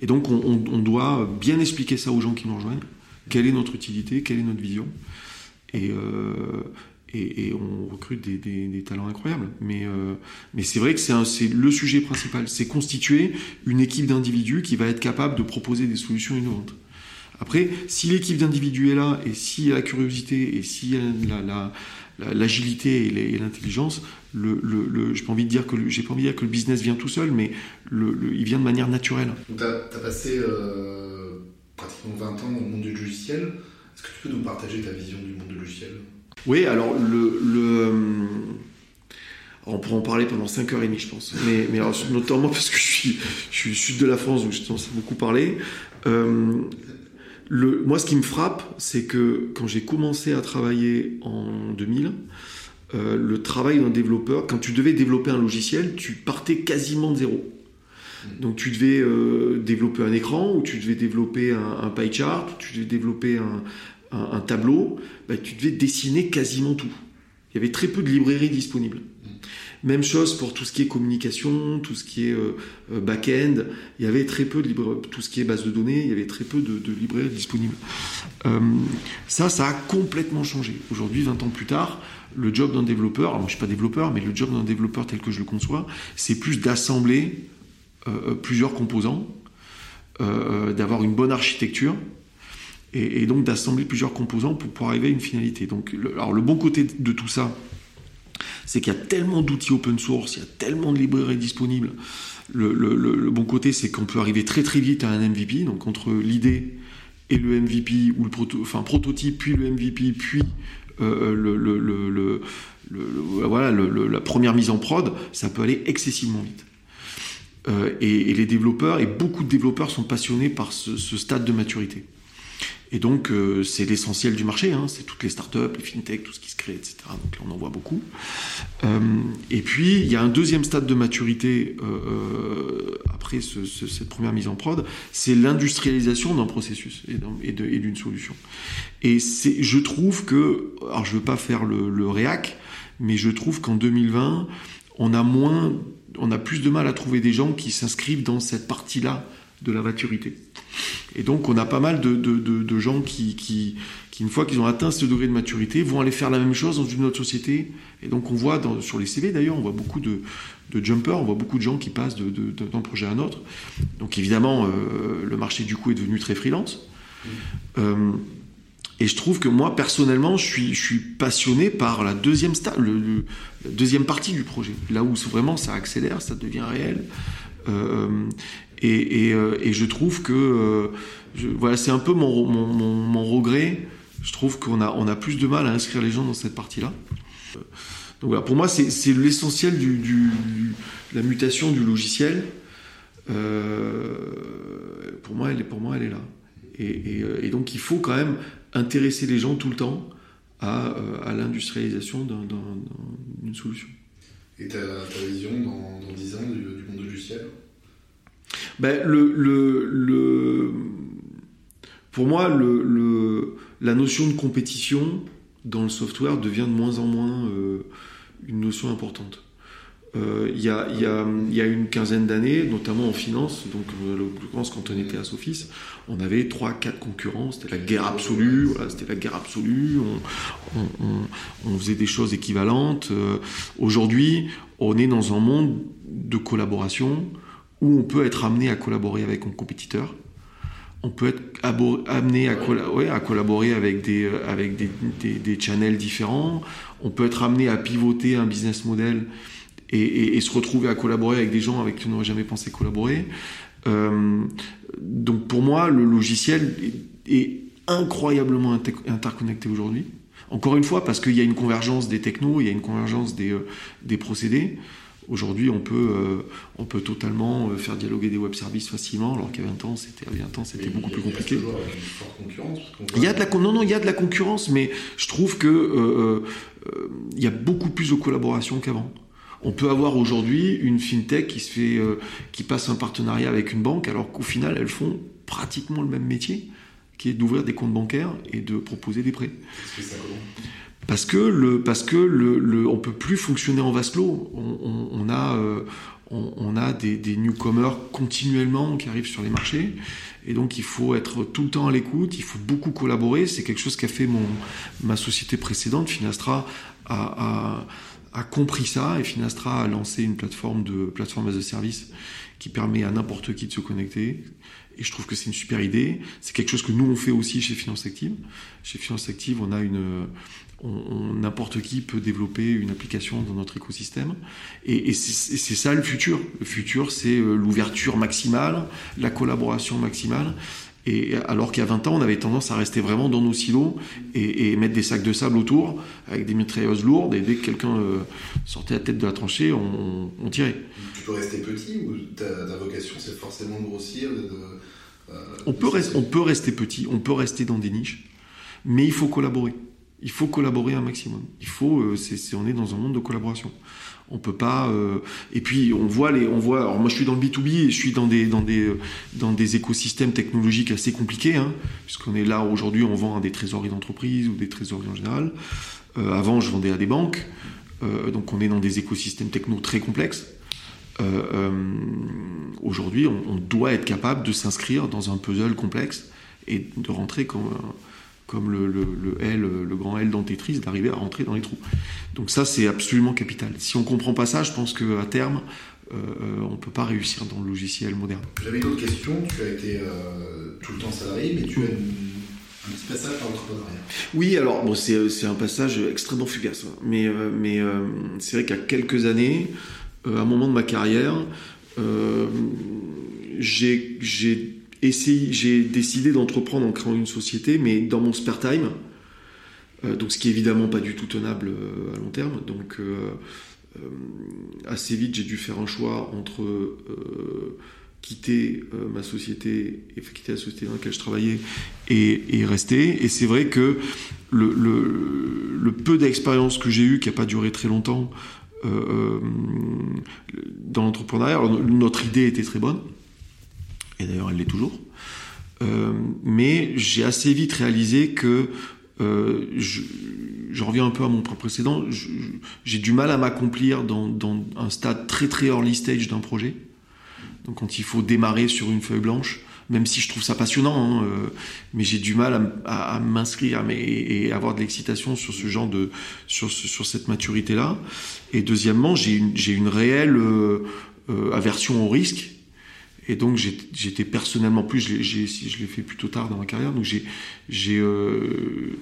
et donc on, on, doit bien expliquer ça aux gens qui nous rejoignent. Quelle est notre utilité, quelle est notre vision, et, et, on recrute des, talents incroyables. Mais, euh, mais c'est vrai que c'est le sujet principal, c'est constituer une équipe d'individus qui va être capable de proposer des solutions innovantes. Après, si l'équipe d'individus est là, et a la curiosité, et s'il y a l'agilité et l'intelligence, le, le, j'ai pas envie de dire que j'ai pas envie de dire que le business vient tout seul, mais il vient de manière naturelle. Tu as, passé euh, pratiquement 20 ans dans le monde du logiciel. Est-ce que tu peux nous partager ta vision du monde du logiciel? Oui, alors le, le on pourrait en parler pendant 5h30, je pense. Mais, notamment parce que je suis, du sud de la France, donc je pense beaucoup parler. Euh, moi, ce qui me frappe, c'est que quand j'ai commencé à travailler en 2000, euh, le travail d'un développeur, quand tu devais développer un logiciel, tu partais quasiment de zéro. Donc tu devais euh, développer un écran, ou tu devais développer un, un pie chart, ou tu devais développer un, un, tableau, bah, tu devais dessiner quasiment tout. Il y avait très peu de librairies disponibles. Même chose pour tout ce qui est communication, tout ce qui est euh, euh, back-end. Il y avait très peu de librairies, tout ce qui est base de données, il y avait très peu de, librairies disponibles. Euh, ça, ça a complètement changé. Aujourd'hui, 20 ans plus tard, le job d'un développeur, alors moi je suis pas développeur, mais le job d'un développeur tel que je le conçois, c'est plus d'assembler plusieurs composants, d'avoir une bonne architecture, et, donc d'assembler plusieurs composants pour, pour arriver à une finalité. Donc, le, alors le bon côté de tout ça, c'est qu'il y a tellement d'outils open source, il y a tellement de librairies disponibles. Le, bon côté, c'est qu'on peut arriver très très vite à un MVP. Donc entre l'idée et le MVP ou le proto, enfin prototype, puis le MVP, puis euh, voilà, la première mise en prod, ça peut aller excessivement vite. Euh, et, les développeurs, et beaucoup de développeurs sont passionnés par ce stade de maturité. Et donc, euh, c'est l'essentiel du marché, hein. c'est toutes les startups, les fintech, tout ce qui se crée, etc. Donc là, on en voit beaucoup. Euh, et puis, il y a un deuxième stade de maturité euh, après cette première mise en prod, c'est l'industrialisation d'un processus et d'une solution. Et je trouve que, alors je veux pas faire le, le réac, mais je trouve qu'en 2020, on a moins, on a plus de mal à trouver des gens qui s'inscrivent dans cette partie-là de la maturité. Et donc, on a pas mal de, gens qui, qui, une fois qu'ils ont atteint ce degré de maturité, vont aller faire la même chose dans une autre société. Et donc, on voit sur les CV d'ailleurs, on voit beaucoup de, jumpers, on voit beaucoup de gens qui passent d'un projet à un autre. Donc, évidemment, euh, le marché du coup est devenu très freelance. Euh, et je trouve que moi, personnellement, je suis, je suis passionné par la deuxième, le, la deuxième partie du projet. Là où vraiment ça accélère, ça devient réel. Euh, euh, et, je trouve que euh, voilà, c'est un peu mon, mon, regret. Je trouve qu'on a, on a plus de mal à inscrire les gens dans cette partie-là. Donc voilà, pour moi, c'est l'essentiel du, du, la mutation du logiciel. Euh, pour, moi, elle est, pour moi, elle est là. Et, donc, il faut quand même intéresser les gens tout le temps à, à l'industrialisation d'une solution. Et ta, ta vision dans, dans 10 ans du, du monde logiciel? Ben, pour moi, la notion de compétition dans le software devient de moins en moins euh, une notion importante. Euh, il y, a, une quinzaine d'années, notamment en finance, donc l'occurrence quand on était à Sophis, on avait trois, quatre concurrents, c'était la guerre absolue, c'était la guerre absolue, on, faisait des choses équivalentes. Euh, aujourd'hui, on est dans un monde de collaboration, où on peut être amené à collaborer avec un compétiteur. On peut être amené à, collaborer avec, des, euh, avec des, des, channels différents. On peut être amené à pivoter un business model et, et, se retrouver à collaborer avec des gens avec qui on n'aurait jamais pensé collaborer. Euh, donc pour moi, le logiciel est, incroyablement interconnecté aujourd'hui. Encore une fois, parce qu'il y a une convergence des technos, il y a une convergence des, euh, des procédés. Aujourd'hui, on peut, euh, on peut totalement euh, faire dialoguer des web services facilement, alors qu'à 20 ans, c'était, à 20 ans, c'était beaucoup plus compliqué. Il y a de la, non, non, il y a de la concurrence, mais je trouve que euh, il y a beaucoup plus de collaboration qu'avant. On peut avoir aujourd'hui une fintech qui se fait, qui passe un partenariat avec une banque, alors qu'au final, elles font pratiquement le même métier, qui est d'ouvrir des comptes bancaires et de proposer des prêts parce que le parce que le, on peut plus fonctionner en vase clos. On, a euh, on, a des, des, newcomers continuellement qui arrivent sur les marchés et donc il faut être tout le temps à l'écoute. Il faut beaucoup collaborer. C'est quelque chose qu'a fait mon ma société précédente, Finastra, a, a, compris ça et Finastra a lancé une plateforme de plateforme as a service qui permet à n'importe qui de se connecter. Et je trouve que c'est une super idée. C'est quelque chose que nous on fait aussi chez Finance Active. Chez Finance Active, on a une, n'importe qui peut développer une application dans notre écosystème. Et, c'est ça le futur. Le futur, c'est euh, l'ouverture maximale, la collaboration maximale. Et alors qu'il y a 20 ans, on avait tendance à rester vraiment dans nos silos et, mettre des sacs de sable autour avec des mitrailleuses lourdes. Et dès que quelqu'un euh, sortait la tête de la tranchée, on, tirait. Tu peux rester petit ou ta, vocation, c'est forcément de grossir euh, on, peut on peut rester petit, on peut rester dans des niches, mais il faut collaborer. Il faut collaborer un maximum. Il faut, euh, on est dans un monde de collaboration. On peut pas. Euh, et puis on voit les, on voit. Alors moi je suis dans le B 2 B et je suis dans des dans des dans des écosystèmes technologiques assez compliqués, hein, puisqu'on est là aujourd'hui, on vend à des trésoreries d'entreprise ou des trésoreries en général. Euh, avant je vendais à des banques, donc on est dans des écosystèmes techno très complexes. aujourd'hui, on, doit être capable de s'inscrire dans un puzzle complexe et de rentrer comme comme le, le, le, L, le grand L dans Tetris, d'arriver à rentrer dans les trous. Donc ça, c'est absolument capital. Si on comprend pas ça, je pense qu'à terme, euh, on ne peut pas réussir dans le logiciel moderne. J'avais une autre question. Tu as été euh, tout le temps salarié, mais tu as un petit passage par l'entrepreneuriat. Oui, alors bon, c'est un passage extrêmement fugace. Hein. Mais, euh, mais c'est vrai qu'à quelques années, à un moment de ma carrière, j'ai j'ai décidé d'entreprendre en créant une société, mais dans mon spare time. Euh, donc, ce qui est évidemment pas du tout tenable euh, à long terme. Donc, euh, assez vite, j'ai dû faire un choix entre quitter ma société et quitter la société dans laquelle je travaillais et, rester. Et c'est vrai que le, le peu d'expérience que j'ai eu, qui n'a pas duré très longtemps, dans l'entrepreneuriat, notre idée était très bonne, et d'ailleurs elle l'est toujours. Euh, mais j'ai assez vite réalisé que euh, je, reviens un peu à mon point précédent, j'ai du mal à m'accomplir dans, un stade très très early stage d'un projet. Donc quand il faut démarrer sur une feuille blanche, même si je trouve ça passionnant, hein, euh, mais j'ai du mal à, m'inscrire et, avoir de l'excitation sur ce genre de sur, cette maturité là. Et deuxièmement, j'ai une, réelle euh aversion au risque et donc j'étais personnellement plus, je l'ai fait plutôt tard dans ma carrière, donc euh,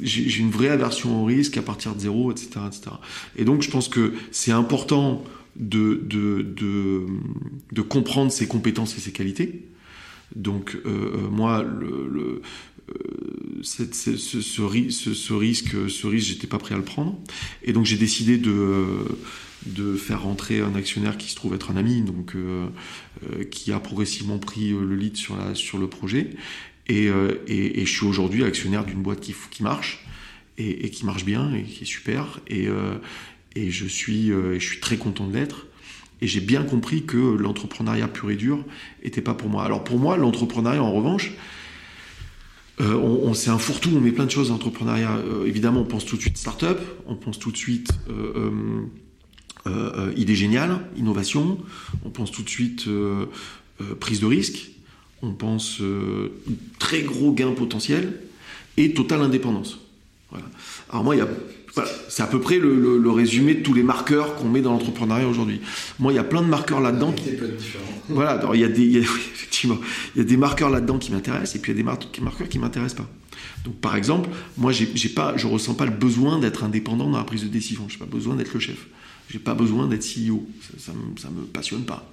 j'ai une vraie aversion au risque à partir de zéro, etc. etc. Et donc je pense que c'est important de, comprendre ses compétences et ses qualités. Donc euh, euh, moi, le ce, risque, ce risque, j'étais pas prêt à le prendre. Et donc j'ai décidé de faire rentrer un actionnaire qui se trouve être un ami, donc euh, euh, qui a progressivement pris euh, le lead sur, le projet. Et, je suis aujourd'hui actionnaire d'une boîte qui, marche et, qui marche bien et qui est super. Et, je, suis, je suis très content de l'être. Et j'ai bien compris que l'entrepreneuriat pur et dur était pas pour moi. Alors pour moi, l'entrepreneuriat, en revanche, euh, on, c'est un fourre-tout, on met plein de choses dans l'entrepreneuriat. évidemment, on pense tout de suite start-up, on pense tout de suite euh, euh, euh, idée géniale, innovation, on pense tout de suite euh, prise de risque, on pense très gros gain potentiel et totale indépendance. Alors moi, c'est à peu près le, résumé de tous les marqueurs qu'on met dans l'entrepreneuriat aujourd'hui. Moi, il y a plein de marqueurs là-dedans. Qui... Voilà, alors il y a des, effectivement, il y a des marqueurs là-dedans qui m'intéressent et puis il y a des marqueurs qui m'intéressent pas. Donc, par exemple, moi, j'ai, pas, je ressens pas le besoin d'être indépendant dans la prise de décision. J'ai pas besoin d'être le chef. J'ai pas besoin d'être CEO. Ça, ça, me, me passionne pas.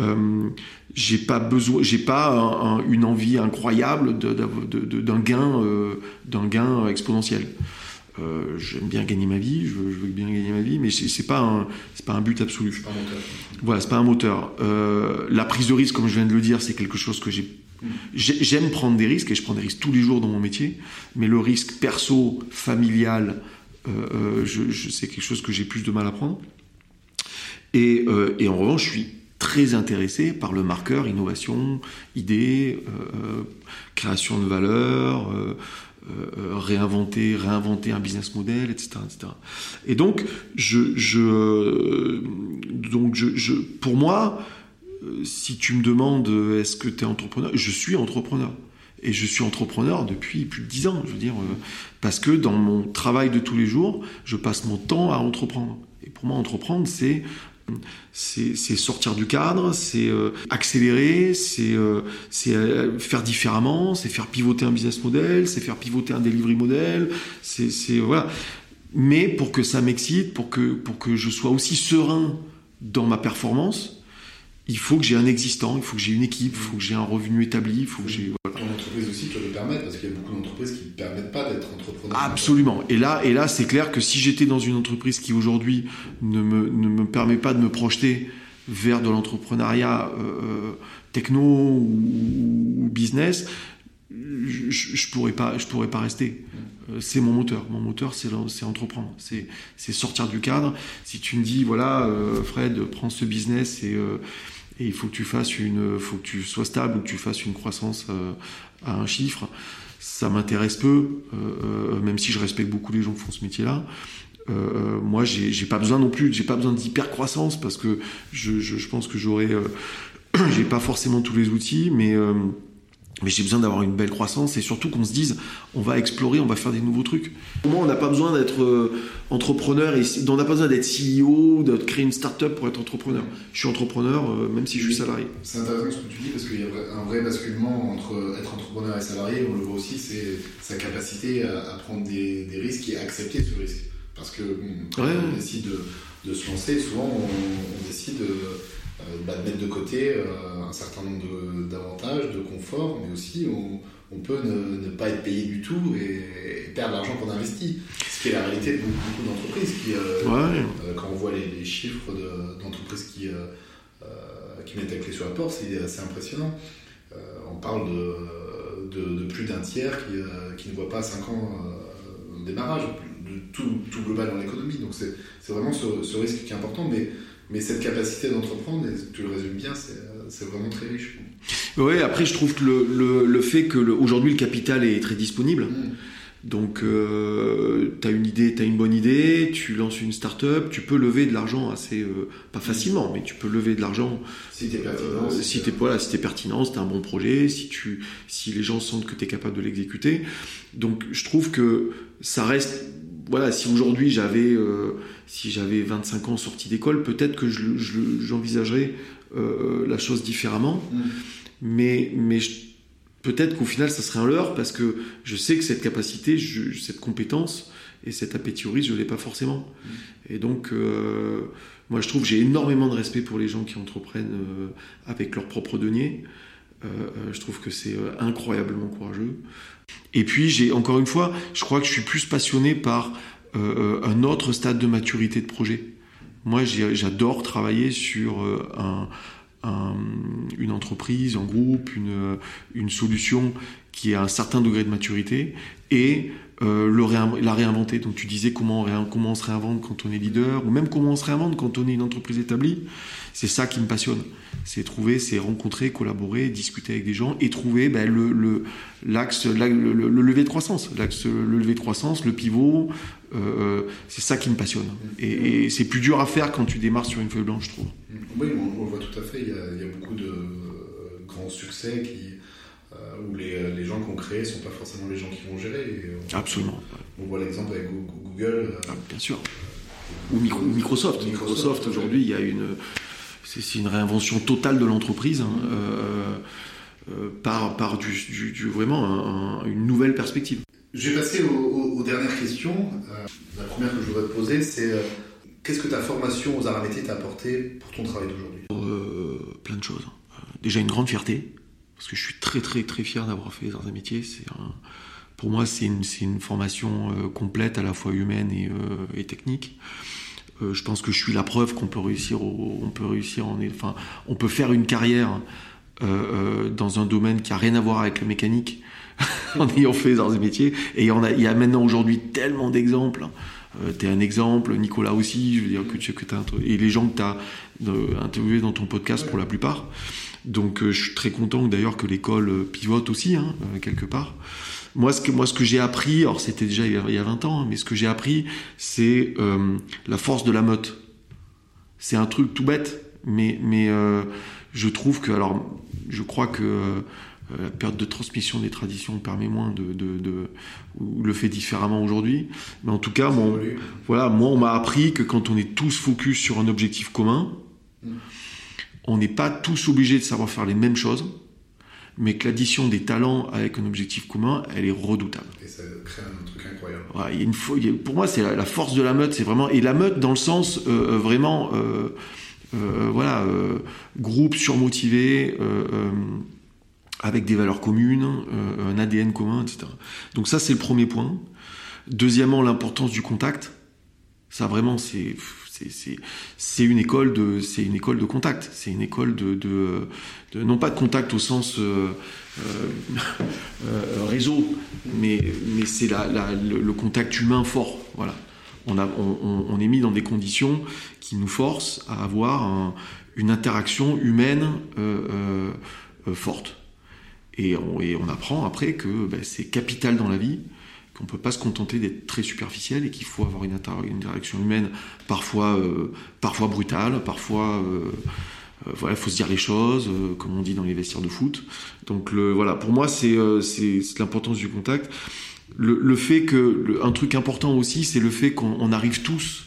Euh, j'ai pas besoin, j'ai pas une envie incroyable d'un gain, euh, d'un gain exponentiel. Euh, j'aime bien gagner ma vie, je veux, bien gagner ma vie, mais c'est pas un, c'est pas un but absolu. Pas un. Voilà, c'est pas un moteur. Euh, la prise de risque, comme je viens de le dire, c'est quelque chose que j'ai. J'aime prendre des risques et je prends des risques tous les jours dans mon métier, mais le risque perso, familial, euh, je, c'est quelque chose que j'ai plus de mal à prendre. Et, et, en revanche, je suis très intéressé par le marqueur innovation, idée, création de valeur, réinventer, réinventer un business model, etc., etc. Et donc, je, je donc je, pour moi, si tu me demandes est-ce que tu es entrepreneur, je suis entrepreneur. Et je suis entrepreneur depuis plus de dix ans, je veux dire, euh, parce que dans mon travail de tous les jours, je passe mon temps à entreprendre. Et pour moi, entreprendre, c'est c'est sortir du cadre, c'est euh, accélérer, c'est euh, faire différemment, c'est faire pivoter un business model, c'est faire pivoter un delivery model, c'est voilà. Mais pour que ça m'excite, pour que pour que je sois aussi serein dans ma performance, il faut que j'ai un existant, il faut que j'ai une équipe, il faut que j'ai un revenu établi, il faut que j'ai entreprise aussi te le permettre, parce qu'il y a beaucoup d'entreprises qui ne permettent pas d'être entrepreneur. Absolument. Et là, et là c'est clair que si j'étais dans une entreprise qui aujourd'hui ne me, ne me permet pas de me projeter vers de l'entrepreneuriat euh, techno ou, business, je, je, pourrais pas, je pourrais pas rester. Euh, c'est mon moteur. Mon moteur, c'est entreprendre. C'est sortir du cadre. Si tu me dis, voilà, euh, Fred, prends ce business et et il faut que tu fasses une, faut que tu sois stable ou que tu fasses une croissance euh, à un chiffre. Ça m'intéresse peu, euh, euh, même si je respecte beaucoup les gens qui font ce métier-là. Euh, moi, j'ai pas besoin non plus, j'ai pas besoin d'hyper croissance parce que je, je, je pense que j'aurais, j'ai pas forcément tous les outils, mais mais j'ai besoin d'avoir une belle croissance et surtout qu'on se dise on va explorer, on va faire des nouveaux trucs. Moins, on n'a pas besoin d'être euh, entrepreneur et on n'a pas besoin d'être CEO, de créer une start-up pour être entrepreneur. Je suis entrepreneur euh, même si je suis salarié. C'est intéressant ce que tu dis parce qu'il y a un vrai basculement entre être entrepreneur et salarié. On le voit aussi, c'est sa capacité à, prendre des, risques et à accepter ce risque. Parce que quand on décide de, de, se lancer, souvent on, décide. De, euh, bah, de mettre de côté euh, un certain nombre d'avantages, de, confort, mais aussi on, peut ne, pas être payé du tout et, perdre l'argent qu'on investit. Ce qui est la réalité de beaucoup, d'entreprises qui, euh, quand on voit les, chiffres d'entreprises qui, qui mettent la clé sur la porte, c'est assez impressionnant. on parle de, plus d'un tiers qui, ne voit pas 5 ans de démarrage, de tout, tout global dans l'économie. Donc c'est vraiment ce, risque qui est important, mais, mais cette capacité d'entreprendre, tu le résumes bien, c'est vraiment très riche. Oui, après je trouve que le, le, fait que aujourd'hui le capital est très disponible. Mmh. Donc, euh, tu as une idée, tu as une bonne idée, tu lances une start-up, tu peux lever de l'argent assez, euh, pas facilement, mais tu peux lever de l'argent. Si tu es pertinent. Euh, si tu voilà, si es pertinent, si un bon projet, si, tu, si les gens sentent que tu es capable de l'exécuter. Donc, je trouve que ça reste. Voilà, si aujourd'hui j'avais euh, si j'avais 25 ans sorti d'école, peut-être que j'envisagerais je, la chose différemment. Mmh. Mais, peut-être qu'au final, ça serait un leurre parce que je sais que cette capacité, cette compétence et cet appétit je ne l'ai pas forcément. Et donc, euh, moi, je trouve que j'ai énormément de respect pour les gens qui entreprennent euh, avec leur propre denier. Euh, je trouve que c'est incroyablement courageux. Et puis, j'ai encore une fois, je crois que je suis plus passionné par un autre stade de maturité de projet. Moi, j'adore travailler sur un, une entreprise, un groupe, une, une solution qui a un certain degré de maturité et euh, la réinventer. Donc tu disais comment on, on se réinvente quand on est leader, ou même comment on se réinvente quand on est une entreprise établie. C'est ça qui me passionne. C'est trouver, c'est rencontrer, collaborer, discuter avec des gens et trouver ben, le, l'axe, le, de croissance. L'axe, le levier de croissance, le pivot, euh, euh, c'est ça qui me passionne. Et, c'est plus dur à faire quand tu démarres sur une feuille blanche, je trouve. Oui, on, le voit tout à fait. Il y a, beaucoup de grands succès qui, où les, les, gens qu'on crée ne sont pas forcément les gens qui vont gérer. Absolument. On voit l'exemple avec Google. Ah, bien sûr. Ou Microsoft. Microsoft, aujourd'hui, il y a une c'est une réinvention totale de l'entreprise hein, euh, euh, par, par du, vraiment une nouvelle perspective. Je vais passer aux, dernières questions. Euh, la première que je voudrais te poser, c'est qu'est-ce que ta formation aux arts métiers t'a apporté pour ton travail d'aujourd'hui? Plein de choses. Déjà une grande fierté, parce que je suis très très très fier d'avoir fait les arts et métiers. C'est pour moi, c'est une, une, formation complète, à la fois humaine et, et technique. Euh, je pense que je suis la preuve qu'on peut réussir, on peut réussir, en, enfin, on peut faire une carrière euh, euh, dans un domaine qui a rien à voir avec la mécanique en ayant fait des métiers. Et on a, il y a maintenant aujourd'hui tellement d'exemples. Euh, tu es un exemple, Nicolas aussi, je veux dire que tu que et les gens que tu as interviewés dans ton podcast pour la plupart. Donc je suis très content d'ailleurs que l'école pivote aussi, hein, quelque part. Moi, ce que, moi, ce que j'ai appris, alors c'était déjà il y, a, 20 ans, hein, mais ce que j'ai appris, c'est euh, la force de la meute. C'est un truc tout bête, mais, mais euh, je trouve que, alors, je crois que euh, la période de transmission des traditions permet moins de, de, de ou le fait différemment aujourd'hui. Mais en tout cas, moi, voilà, moi, on m'a appris que quand on est tous focus sur un objectif commun, mm. On n'est pas tous obligés de savoir faire les mêmes choses mais que l'addition des talents avec un objectif commun, elle est redoutable. Et ça crée un truc incroyable. il y a une, pour moi, c'est la, force de la meute, c'est vraiment et la meute dans le sens euh, euh, vraiment, euh, voilà, groupe surmotivé. avec des valeurs communes, un ADN commun, etc. Donc ça, c'est le premier point. Deuxièmement, l'importance du contact. Ça, vraiment, c'est c'est une école de c'est une école de contact. C'est une école de, non pas de contact au sens euh, euh, euh, réseau mais c'est le, contact humain fort. Voilà. On, est mis dans des conditions qui nous forcent à avoir une interaction humaine forte. Et on, et on, apprend après que ben, c'est capital dans la vie qu'on peut pas se contenter d'être très superficiel et qu'il faut avoir une, interaction humaine parfois, euh, parfois brutale, parfois euh, euh, faut se dire les choses, comme on dit dans les vestiaires de foot. Donc voilà, pour moi c'est l'importance du contact. Le, fait que un truc important aussi, c'est le fait qu'on arrive tous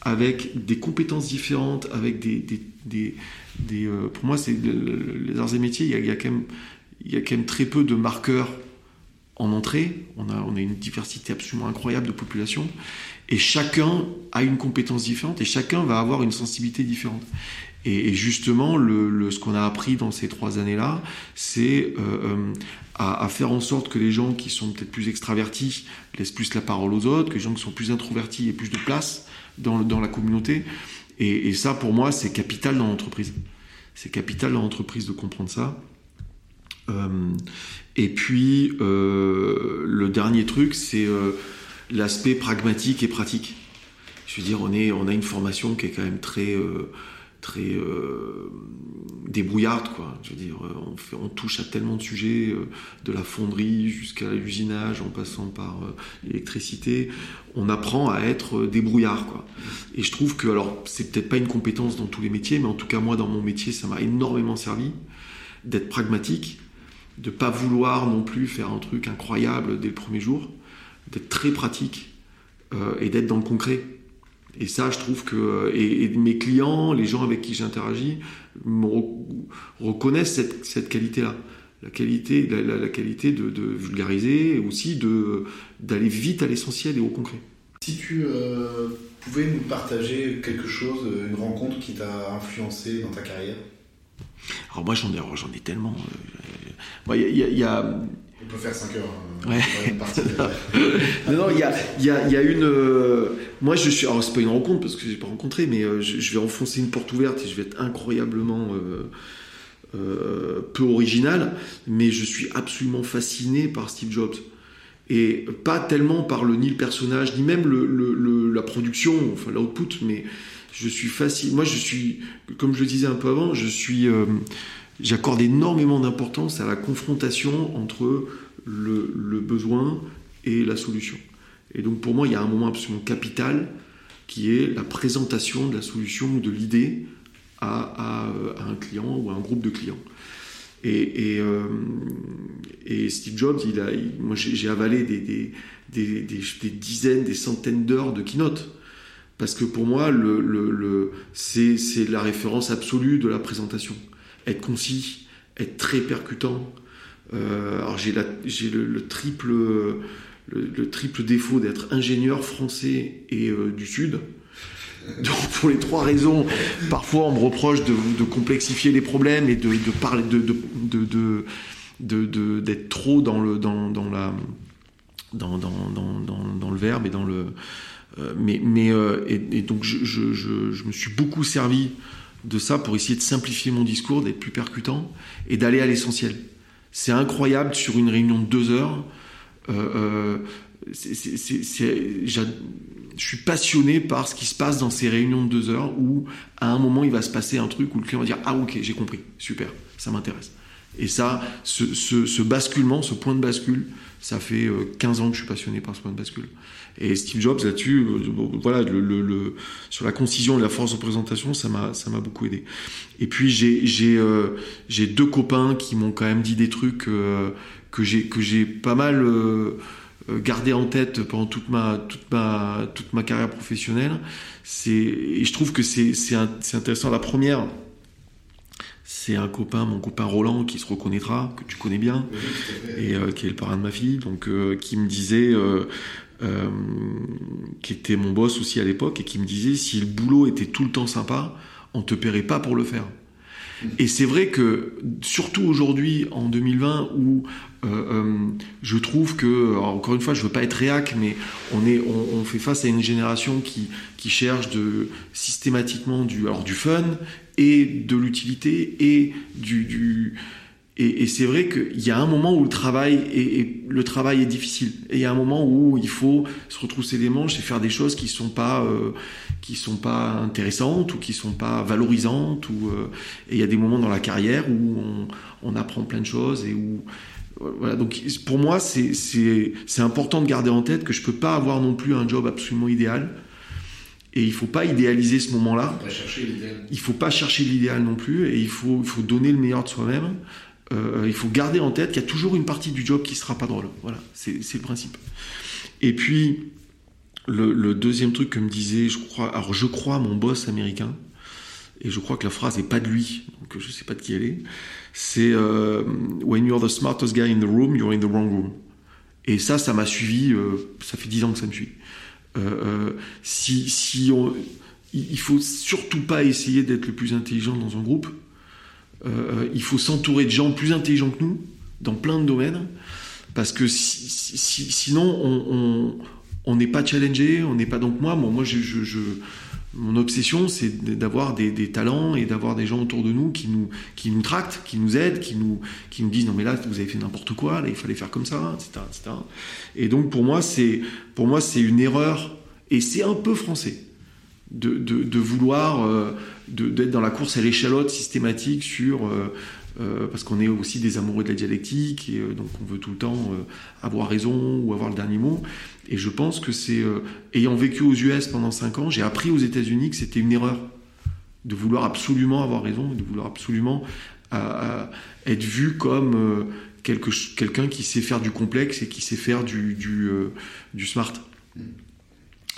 avec des compétences différentes, avec des, des, des, pour moi c'est les arts et métiers, y a, il y a quand même très peu de marqueurs en entrée, on a, on a une diversité absolument incroyable de population, et chacun a une compétence différente, et chacun va avoir une sensibilité différente. Et, justement, ce qu'on a appris dans ces trois années-là, c'est euh, euh, à, faire en sorte que les gens qui sont peut-être plus extravertis laissent plus la parole aux autres, que les gens qui sont plus introvertis aient plus de place dans, la communauté. Et ça, pour moi, c'est capital dans l'entreprise. C'est capital dans l'entreprise de comprendre ça. Et puis, le dernier truc, c'est l'aspect pragmatique et pratique. Je veux dire, on, a une formation qui est quand même très très euh, débrouillarde quoi. Je veux dire euh, on, touche à tellement de sujets euh, de la fonderie jusqu'à l'usinage en passant par l'électricité. On apprend à être débrouillard quoi. Et je trouve que alors c'est peut-être pas une compétence dans tous les métiers mais en tout cas moi dans mon métier ça m'a énormément servi d'être pragmatique de pas vouloir non plus faire un truc incroyable dès le premier jour d'être très pratique et d'être dans le concret et ça, je trouve que et, mes clients, les gens avec qui j'interagis, reconnaissent cette, cette qualité-là, la qualité, la, la, qualité de, de, vulgariser, et aussi de d'aller vite à l'essentiel et au concret. Si tu euh, pouvais nous partager quelque chose, une rencontre qui t'a influencé dans ta carrière? Alors moi, j'en ai, j'en ai tellement. Il euh, y, y, a on peut faire 5 heures. Hein, ouais. non, non, il y a, y, a, y a, une. Euh, moi, je suis. Alors, c'est pas une rencontre parce que j'ai pas rencontré, mais euh, je, vais enfoncer une porte ouverte et je vais être incroyablement euh, peu original, mais je suis absolument fasciné par Steve Jobs. Et pas tellement par le ni le personnage, ni même le, le, la production, enfin l'output, mais je suis fasciné. Moi, je suis, comme je le disais un peu avant, je suis j'accorde énormément d'importance à la confrontation entre le, besoin et la solution. Et donc pour moi, il y a un moment absolument capital qui est la présentation de la solution ou de l'idée à, un client ou à un groupe de clients. Et, euh, Steve Jobs, moi j'ai avalé des, dizaines, des centaines d'heures de keynote. Parce que pour moi, c'est la référence absolue de la présentation être concis, être très percutant. Euh, alors j'ai le, triple, le, triple défaut d'être ingénieur français et euh, du Sud. Donc pour les trois raisons, parfois on me reproche de, complexifier les problèmes et de, parler de, d'être trop dans le dans, la dans, le verbe et dans le euh, mais et, donc je, me suis beaucoup servi de ça pour essayer de simplifier mon discours, d'être plus percutant et d'aller à l'essentiel. C'est incroyable sur une réunion de deux heures. Euh, euh, je suis passionné par ce qui se passe dans ces réunions de deux heures où à un moment il va se passer un truc où le client va dire ah ok j'ai compris super ça m'intéresse et ça ce, ce, basculement ce point de bascule ça fait 15 euh, ans que je suis passionné par ce point de bascule et Steve Jobs là-dessus, euh, voilà, sur la concision et la force de présentation, ça m'a beaucoup aidé. Et puis euh, j'ai deux copains qui m'ont quand même dit des trucs euh, que j'ai pas mal gardé en tête pendant toute ma toute ma toute ma carrière professionnelle. Et je trouve que c'est c'est intéressant. La première, c'est un copain, mon copain Roland, qui se reconnaîtra, que tu connais bien, et qui est le parrain de ma fille, donc qui me disait euh, qui était mon boss aussi à l'époque, et qui me disait si le boulot était tout le temps sympa, on te paierait pas pour le faire. Et c'est vrai que, surtout aujourd'hui, en 2020, où euh, euh, je trouve que, encore une fois, je veux pas être réac, mais on, est, on, fait face à une génération qui, qui cherche systématiquement du, alors du fun et de l'utilité et du, et, c'est vrai qu'il y a un moment où le travail est, difficile. Et il y a un moment où il faut se retrousser les manches et faire des choses qui sont euh, sont pas intéressantes ou qui sont pas valorisantes. Ou euh, et il y a des moments dans la carrière où on, on apprend plein de choses et où voilà. Donc pour moi c'est important de garder en tête que je peux pas avoir non plus un job absolument idéal. Et il faut pas idéaliser ce moment-là. Il faut pas chercher l'idéal non plus, et il faut, il faut donner le meilleur de soi-même. Euh, il faut garder en tête qu'il y a toujours une partie du job qui sera pas drôle. Voilà, c'est le principe. Et puis, le, deuxième truc que me disait, je crois, alors je crois mon boss américain, et je crois que la phrase n'est pas de lui, donc je sais pas de qui elle est, c'est euh, When you're the smartest guy in the room, you're in the wrong room. Et ça, ça m'a suivi, euh, ça fait dix ans que ça me suit. si, si on, il faut surtout pas essayer d'être le plus intelligent dans un groupe, euh, il faut s'entourer de gens plus intelligents que nous dans plein de domaines, parce que sinon on n'est pas challengé, on n'est pas donc moi. moi, je, Mon obsession, c'est d'avoir des, talents et d'avoir des gens autour de nous qui nous, qui nous tractent, qui nous aident, qui nous, qui nous disent non mais là vous avez fait n'importe quoi, là il fallait faire comme ça, etc., etc. Et donc pour moi c'est, pour moi c'est une erreur et c'est un peu français de, de, vouloir euh, d'être dans la course à l'échalote systématique sur euh, euh, parce qu'on est aussi des amoureux de la dialectique et donc on veut tout le temps avoir raison ou avoir le dernier mot. Et je pense que c'est, euh, ayant vécu aux US pendant 5 ans, j'ai appris aux États-Unis que c'était une erreur de vouloir absolument avoir raison, de vouloir absolument euh, être vu comme euh, quelqu'un qui sait faire du complexe et qui sait faire du, smart.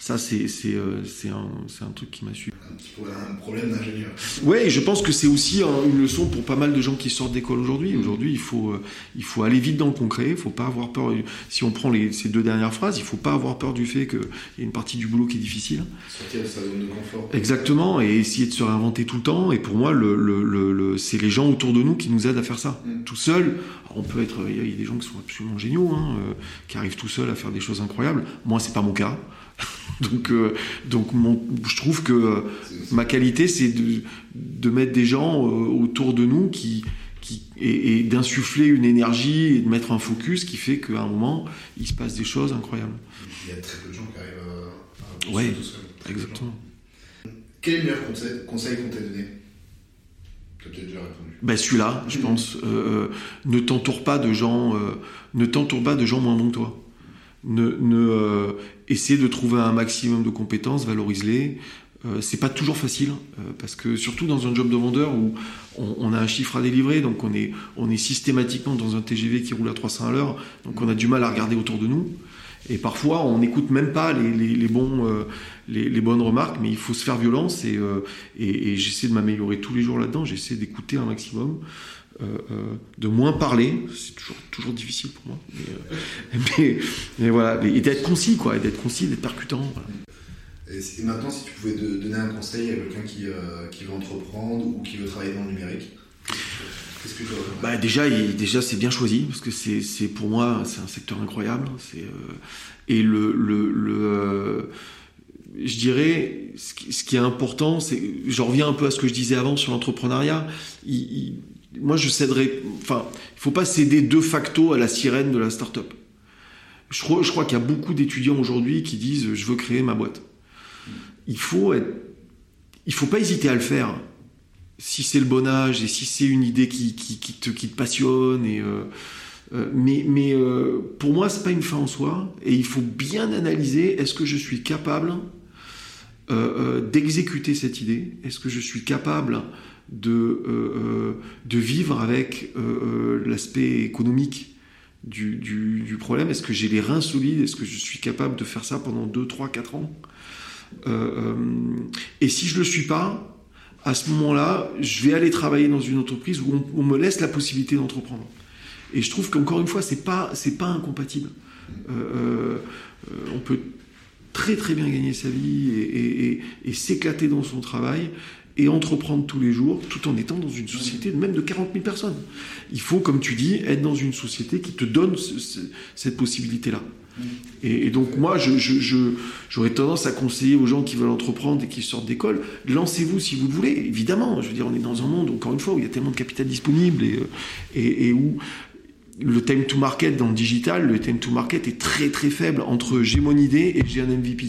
Ça, c'est euh, un, un, truc qui m'a suivi. Un petit peu un problème d'ingénieur. Oui, je pense que c'est aussi une leçon pour pas mal de gens qui sortent d'école aujourd'hui. Aujourd'hui, il faut, euh, il faut aller vite dans le concret. Il faut pas avoir peur. Si on prend les, ces deux dernières phrases, il faut pas avoir peur du fait qu'il y a une partie du boulot qui est difficile. Sortir de sa zone de confort. Exactement, et essayer de se réinventer tout le temps. Et pour moi, le, le, le, c'est les gens autour de nous qui nous aident à faire ça. Mm. Tout seul, on peut être. Il y a des gens qui sont absolument géniaux, hein, euh, qui arrivent tout seuls à faire des choses incroyables. Moi, c'est pas mon cas. donc, euh, donc je trouve que ma qualité, c'est de, de, mettre des gens euh, autour de nous qui, qui, et, d'insuffler une énergie et de mettre un focus qui fait qu'à un moment, il se passe des choses incroyables. Il y a très peu de gens qui arrivent à. Oui, exactement. Quel est le meilleur conseil, conseil qu'on t'a donné? Déjà répondu. Ben celui-là, je pense. Euh, ne t'entoure pas de gens, ne t'entoure pas de gens moins bons que toi ne, ne euh, essaie de trouver un maximum de compétences, valorise-les. Euh, c'est pas toujours facile euh, parce que surtout dans un job de vendeur où on, a un chiffre à délivrer, donc on est, on est systématiquement dans un TGV qui roule à 300 à l'heure, donc on a du mal à regarder autour de nous. Et parfois, on n'écoute même pas les, les, les, les, bonnes remarques, mais il faut se faire violence et, et, et j'essaie de m'améliorer tous les jours là-dedans. J'essaie d'écouter un maximum. Euh, euh, de moins parler, c'est toujours, toujours difficile pour moi, mais, euh, mais, voilà, et d'être concis, quoi, d'être concis, d'être percutant. Et, maintenant, si tu pouvais donner un conseil à quelqu'un qui, qui, veut entreprendre ou qui veut travailler dans le numérique, qu'est-ce que tu bah déjà, déjà c'est bien choisi parce que c'est pour moi c'est un secteur incroyable. Et le, le, le je dirais, ce qui, ce qui est important, c'est, je reviens un peu à ce que je disais avant sur l'entrepreneuriat. il, moi, je céderai. Enfin, il faut pas céder de facto à la sirène de la start-up. Je crois, qu'il y a beaucoup d'étudiants aujourd'hui qui disent je veux créer ma boîte. Il faut être, il faut pas hésiter à le faire. Si c'est le bon âge et si c'est une idée qui, te, passionne euh, euh, mais, mais euh, pour moi, c'est pas une fin en soi, et il faut bien analyser est-ce que je suis capable d'exécuter cette idée? Est-ce que je suis capable de, euh, euh, de vivre avec euh, l'aspect économique du, problème Est-ce que j'ai les reins solides? Est-ce que je suis capable de faire ça pendant 2, 3, 4 ans? Et si je ne le suis pas, à ce moment-là, je vais aller travailler dans une entreprise où on, me laisse la possibilité d'entreprendre. Et je trouve qu'encore une fois, c'est pas c'est pas incompatible. on peut très très bien gagner sa vie et s'éclater dans son travail et entreprendre tous les jours tout en étant dans une société de même de 40 000 personnes. Il faut, comme tu dis, être dans une société qui te donne cette possibilité-là. Et, donc moi, j'aurais je, tendance à conseiller aux gens qui veulent entreprendre et qui sortent d'école, lancez-vous si vous le voulez. Évidemment, je veux dire, on est dans un monde, encore une fois, où il y a tellement de capital disponible et, et, et où le time to market dans le digital, le time to market est très très faible entre j'ai mon idée et j'ai un MVP.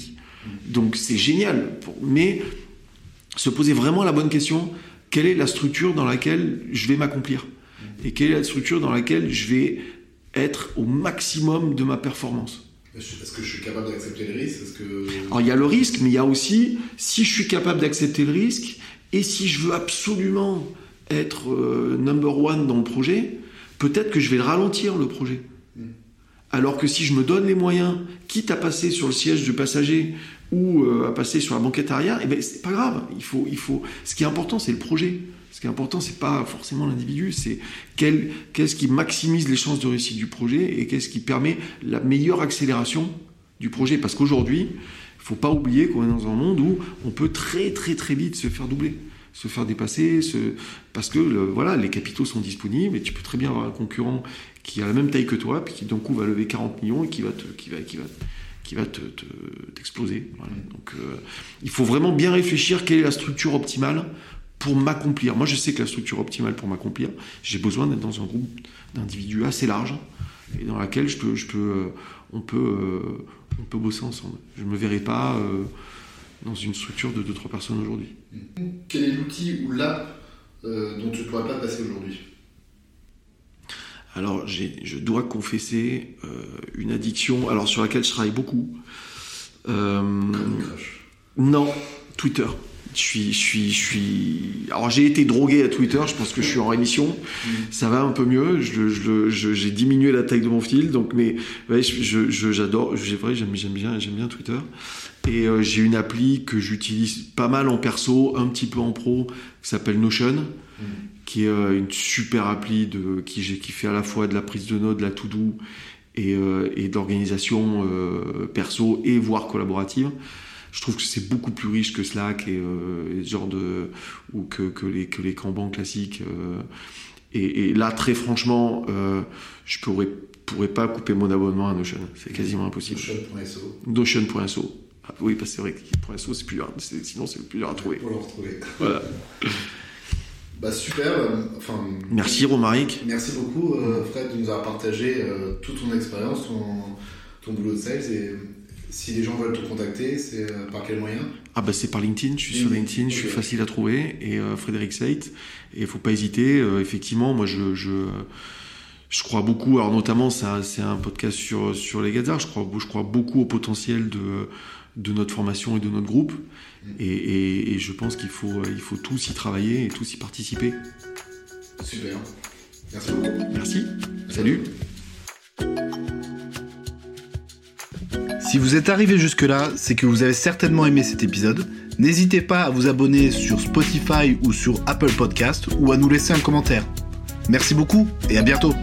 Donc c'est génial. Mais se poser vraiment la bonne question quelle est la structure dans laquelle je vais m'accomplir et quelle est la structure dans laquelle je vais être au maximum de ma performance. Est-ce que je suis capable d'accepter le risque? Que... Alors il y a le risque, mais il y a aussi si je suis capable d'accepter le risque et si je veux absolument être euh, number one dans le projet, peut-être que je vais le ralentir le projet. Hmm. Alors que si je me donne les moyens, quitte à passer sur le siège du passager euh, à passer sur la banquette arrière, eh ben c'est pas grave. Il faut. Ce qui est important, c'est le projet. Ce qui est important, c'est pas forcément l'individu, c'est qu'est-ce qui maximise les chances de réussite du projet et qu'est-ce qui permet la meilleure accélération du projet. Parce qu'aujourd'hui, il faut pas oublier qu'on est dans un monde où on peut très très très vite se faire doubler se faire dépasser, se... parce que voilà, les capitaux sont disponibles et tu peux très bien avoir un concurrent qui a la même taille que toi, puis qui d'un coup va lever 40 millions et qui va te, qui va, qui va te, t'exploser. Donc, il faut vraiment bien réfléchir quelle est la structure optimale pour m'accomplir. Moi, je sais que la structure optimale pour m'accomplir, j'ai besoin d'être dans un groupe d'individus assez large et dans laquelle je peux, peux, on peut, on peut bosser ensemble. Je ne me verrai pas dans une structure de 2-3 personnes aujourd'hui. Quel est l'outil ou l'app euh, dont tu ne pourrais pas passer aujourd'hui? Alors, je dois confesser euh, une addiction alors sur laquelle je travaille beaucoup. Euh, non, Twitter. Je suis, je suis, je suis. Alors j'ai été drogué à Twitter. Je pense que je suis en rémission. Ça va un peu mieux. J'ai diminué la taille de mon fil. Donc, mais ouais, j'adore. J'aime, j'aime bien, j'aime bien Twitter. Et euh, j'ai une appli que j'utilise pas mal en perso, un petit peu en pro, qui s'appelle Notion, mm. qui est euh, une super appli de qui, qui fait à la fois de la prise de notes, de la to-do et, euh, et d'organisation perso et voire collaborative je trouve que c'est beaucoup plus riche que Slack et, ce genre de ou que, que les que les Kanban classiques. Et, et, là, très franchement, je pourrais pourrais pas couper mon abonnement à Notion. C'est quasiment impossible. Notion.so. Notion.so. Ah, oui, parce que c'est vrai que .so, c'est plus dur. Sinon, c'est plus dur à trouver. Pour le retrouver. Voilà. Bah super. enfin, merci Romaric. Merci beaucoup Fred de nous avoir partagé toute ton expérience, ton, ton boulot de sales et si les gens veulent te contacter, c'est euh, par quel moyen? Ah bah c'est par LinkedIn, je suis sur LinkedIn, je suis facile à trouver et euh, Frédéric Seit et il faut pas hésiter. Euh, effectivement, moi je, je, je crois beaucoup. Alors notamment, c'est un, podcast sur sur les Gazards. Je crois je crois beaucoup au potentiel de de notre formation et de notre groupe et, et, je pense qu'il faut il faut tous y travailler et tous y participer. Super. Merci beaucoup. Merci. Salut. Si vous êtes arrivé jusque-là, c'est que vous avez certainement aimé cet épisode. N'hésitez pas à vous abonner sur Spotify ou sur Apple Podcast ou à nous laisser un commentaire. Merci beaucoup et à bientôt